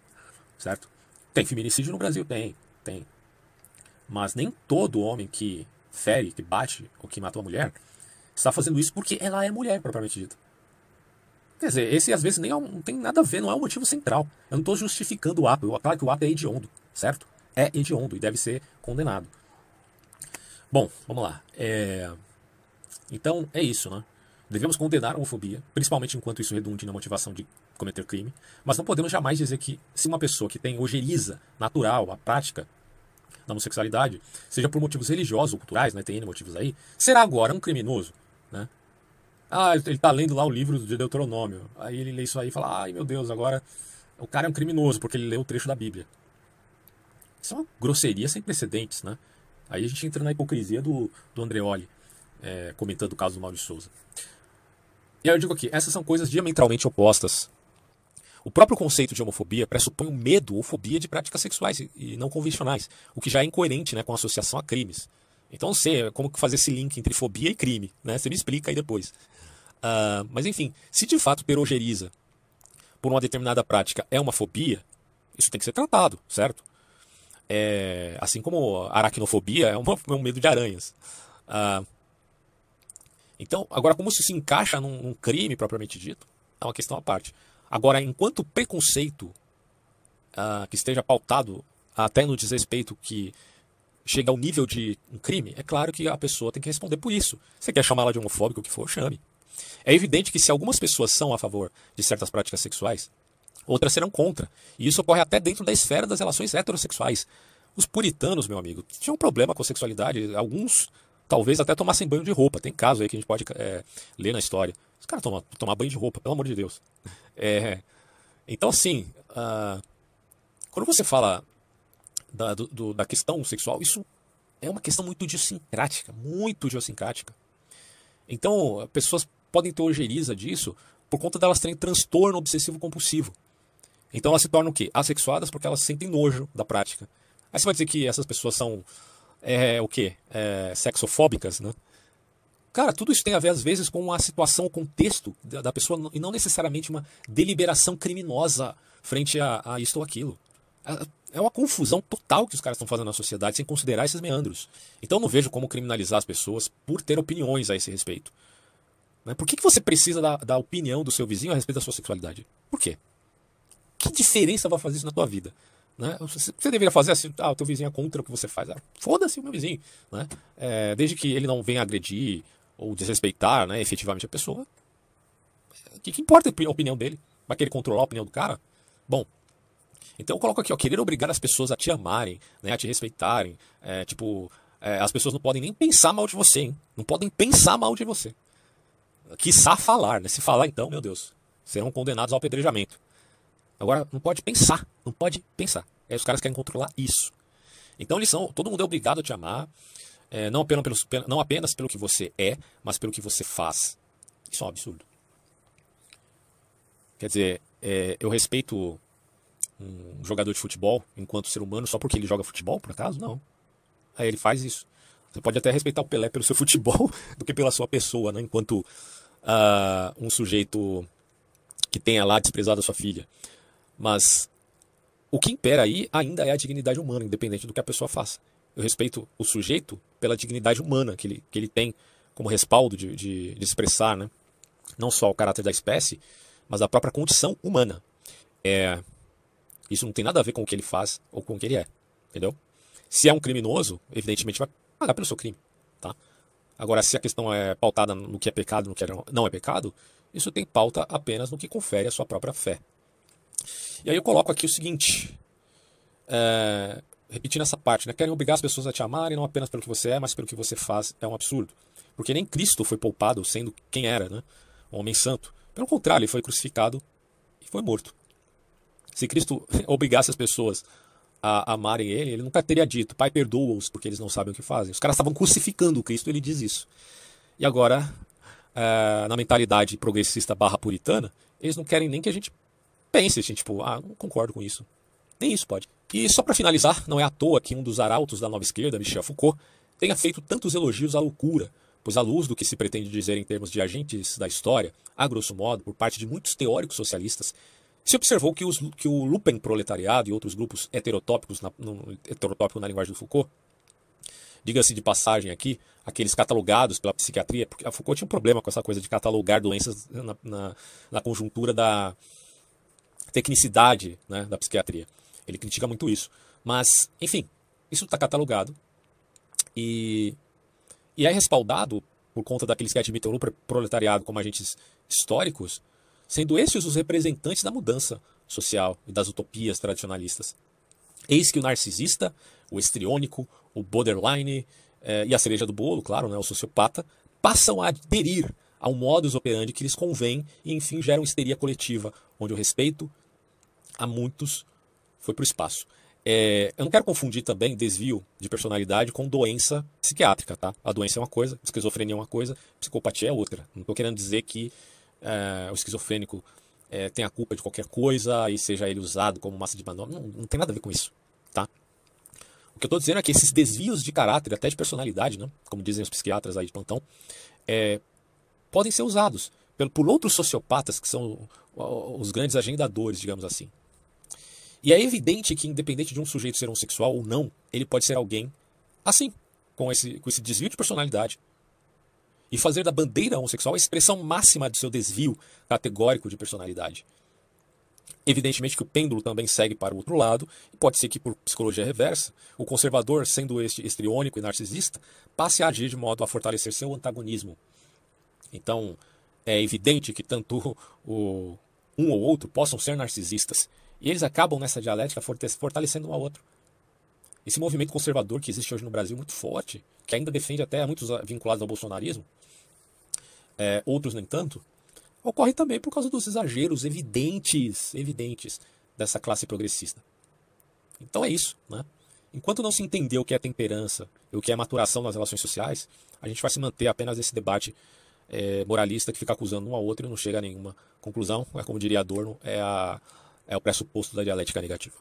certo? Tem feminicídio no Brasil? Tem, tem. Mas nem todo homem que fere, que bate ou que matou a mulher está fazendo isso porque ela é mulher, propriamente dito. Quer dizer, esse às vezes nem é, não tem nada a ver, não é o motivo central. Eu não estou justificando o ato. Claro que o ato é hediondo, certo? É hediondo e deve ser condenado. Bom, vamos lá. É... Então, é isso, né? Devemos condenar a homofobia, principalmente enquanto isso redunde na motivação de cometer crime, mas não podemos jamais dizer que se uma pessoa que tem ojeriza natural, a prática da homossexualidade, seja por motivos religiosos ou culturais, né, tem N motivos aí, será agora um criminoso, né? Ah, ele está lendo lá o livro de Deuteronômio, aí ele lê isso aí e fala, ai meu Deus, agora o cara é um criminoso porque ele leu o trecho da Bíblia. Isso é uma grosseria sem precedentes, né? Aí a gente entra na hipocrisia do, do Andreoli, é, comentando o caso do Maurício Souza. E aí eu digo aqui, essas são coisas diametralmente opostas o próprio conceito de homofobia pressupõe o um medo ou fobia de práticas sexuais e não convencionais, o que já é incoerente né, com a associação a crimes. Então, não sei como fazer esse link entre fobia e crime. Né? Você me explica aí depois. Uh, mas, enfim, se de fato perogeriza por uma determinada prática é uma fobia, isso tem que ser tratado, certo? É, assim como aracnofobia é, uma, é um medo de aranhas. Uh, então, agora, como isso se encaixa num, num crime propriamente dito, é uma questão à parte. Agora, enquanto preconceito uh, que esteja pautado até no desrespeito que chega ao nível de um crime, é claro que a pessoa tem que responder por isso. Você quer chamá-la de homofóbico, o que for, chame. É evidente que se algumas pessoas são a favor de certas práticas sexuais, outras serão contra. E isso ocorre até dentro da esfera das relações heterossexuais. Os puritanos, meu amigo, tinham um problema com sexualidade. Alguns talvez até tomassem banho de roupa. Tem caso aí que a gente pode é, ler na história. Os caras tomam, tomar banho de roupa, pelo amor de Deus. É, então, assim, uh, quando você fala da, do, da questão sexual, isso é uma questão muito idiosincrática, muito idiosincrática. Então, pessoas podem ter ojeriza disso por conta delas terem transtorno obsessivo compulsivo. Então elas se tornam o quê? Assexuadas porque elas sentem nojo da prática. Aí você vai dizer que essas pessoas são é, o quê? É, sexofóbicas, né? Cara, tudo isso tem a ver, às vezes, com a situação, o contexto da, da pessoa, e não necessariamente uma deliberação criminosa frente a, a isto ou aquilo. É, é uma confusão total que os caras estão fazendo na sociedade sem considerar esses meandros. Então eu não vejo como criminalizar as pessoas por ter opiniões a esse respeito. Né? Por que, que você precisa da, da opinião do seu vizinho a respeito da sua sexualidade? Por quê? Que diferença vai fazer isso na tua vida? Né? Você deveria fazer assim, ah, o teu vizinho é contra o que você faz. Ah, Foda-se o meu vizinho. Né? É, desde que ele não venha agredir ou desrespeitar né, efetivamente a pessoa, o que, que importa a opinião dele? Vai querer controlar a opinião do cara? Bom, então eu coloco aqui, ó, querer obrigar as pessoas a te amarem, né, a te respeitarem. É, tipo, é, as pessoas não podem nem pensar mal de você, hein? Não podem pensar mal de você. Quiçá falar, né? Se falar, então, meu Deus, serão condenados ao apedrejamento. Agora, não pode pensar, não pode pensar. Aí os caras querem controlar isso. Então eles são, todo mundo é obrigado a te amar, é, não, apenas pelo, não apenas pelo que você é, mas pelo que você faz. Isso é um absurdo. Quer dizer, é, eu respeito um jogador de futebol enquanto ser humano só porque ele joga futebol, por acaso? Não. Aí ele faz isso. Você pode até respeitar o Pelé pelo seu *laughs* futebol do que pela sua pessoa, né? enquanto uh, um sujeito que tenha lá desprezado a sua filha. Mas o que impera aí ainda é a dignidade humana, independente do que a pessoa faça. Eu respeito o sujeito pela dignidade humana que ele, que ele tem como respaldo de, de, de expressar, né? não só o caráter da espécie, mas da própria condição humana. É, isso não tem nada a ver com o que ele faz ou com o que ele é, entendeu? Se é um criminoso, evidentemente vai pagar pelo seu crime, tá? Agora, se a questão é pautada no que é pecado, no que não é pecado, isso tem pauta apenas no que confere a sua própria fé. E aí eu coloco aqui o seguinte, é, repetindo essa parte, né? Querem obrigar as pessoas a te amarem não apenas pelo que você é, mas pelo que você faz, é um absurdo. Porque nem Cristo foi poupado sendo quem era, né? Um homem santo. Pelo contrário, ele foi crucificado e foi morto. Se Cristo *laughs* obrigasse as pessoas a amarem ele, ele nunca teria dito, Pai, perdoa-os, porque eles não sabem o que fazem. Os caras estavam crucificando Cristo, ele diz isso. E agora, é, na mentalidade progressista barra puritana, eles não querem nem que a gente pense, assim, tipo, ah, não concordo com isso. Nem isso pode. E só para finalizar, não é à toa que um dos arautos da nova esquerda, Michel Foucault, tenha feito tantos elogios à loucura, pois à luz do que se pretende dizer em termos de agentes da história, a grosso modo, por parte de muitos teóricos socialistas, se observou que, os, que o Lupen proletariado e outros grupos heterotópicos na, no, heterotópico na linguagem do Foucault, diga-se de passagem aqui, aqueles catalogados pela psiquiatria, porque a Foucault tinha um problema com essa coisa de catalogar doenças na, na, na conjuntura da tecnicidade né, da psiquiatria. Ele critica muito isso. Mas, enfim, isso está catalogado e, e é respaldado por conta daqueles que admitem o proletariado como agentes históricos, sendo esses os representantes da mudança social e das utopias tradicionalistas. Eis que o narcisista, o estriônico, o borderline eh, e a cereja do bolo, claro, né, o sociopata, passam a aderir a um modus operandi que lhes convém e, enfim, geram histeria coletiva, onde o respeito a muitos foi para o espaço. É, eu não quero confundir também desvio de personalidade com doença psiquiátrica, tá? A doença é uma coisa, esquizofrenia é uma coisa, psicopatia é outra. Não estou querendo dizer que é, o esquizofrênico é, tenha culpa de qualquer coisa e seja ele usado como massa de manobra. Não, não tem nada a ver com isso, tá? O que eu estou dizendo é que esses desvios de caráter, até de personalidade, né, como dizem os psiquiatras aí de plantão, é, podem ser usados por outros sociopatas que são os grandes agendadores, digamos assim. E é evidente que, independente de um sujeito ser homossexual ou não, ele pode ser alguém assim, com esse, com esse desvio de personalidade, e fazer da bandeira homossexual a expressão máxima do seu desvio categórico de personalidade. Evidentemente que o pêndulo também segue para o outro lado, e pode ser que, por psicologia reversa, o conservador, sendo este estriônico e narcisista, passe a agir de modo a fortalecer seu antagonismo. Então, é evidente que tanto *laughs* o, um ou outro possam ser narcisistas, e eles acabam nessa dialética fortalecendo um ao outro. Esse movimento conservador que existe hoje no Brasil, muito forte, que ainda defende até muitos vinculados ao bolsonarismo, é, outros nem tanto, ocorre também por causa dos exageros evidentes, evidentes dessa classe progressista. Então é isso, né? Enquanto não se entender o que é temperança e o que é maturação nas relações sociais, a gente vai se manter apenas nesse debate é, moralista que fica acusando um ao outro e não chega a nenhuma conclusão. É como diria Adorno, é, a, é o pressuposto da dialética negativa.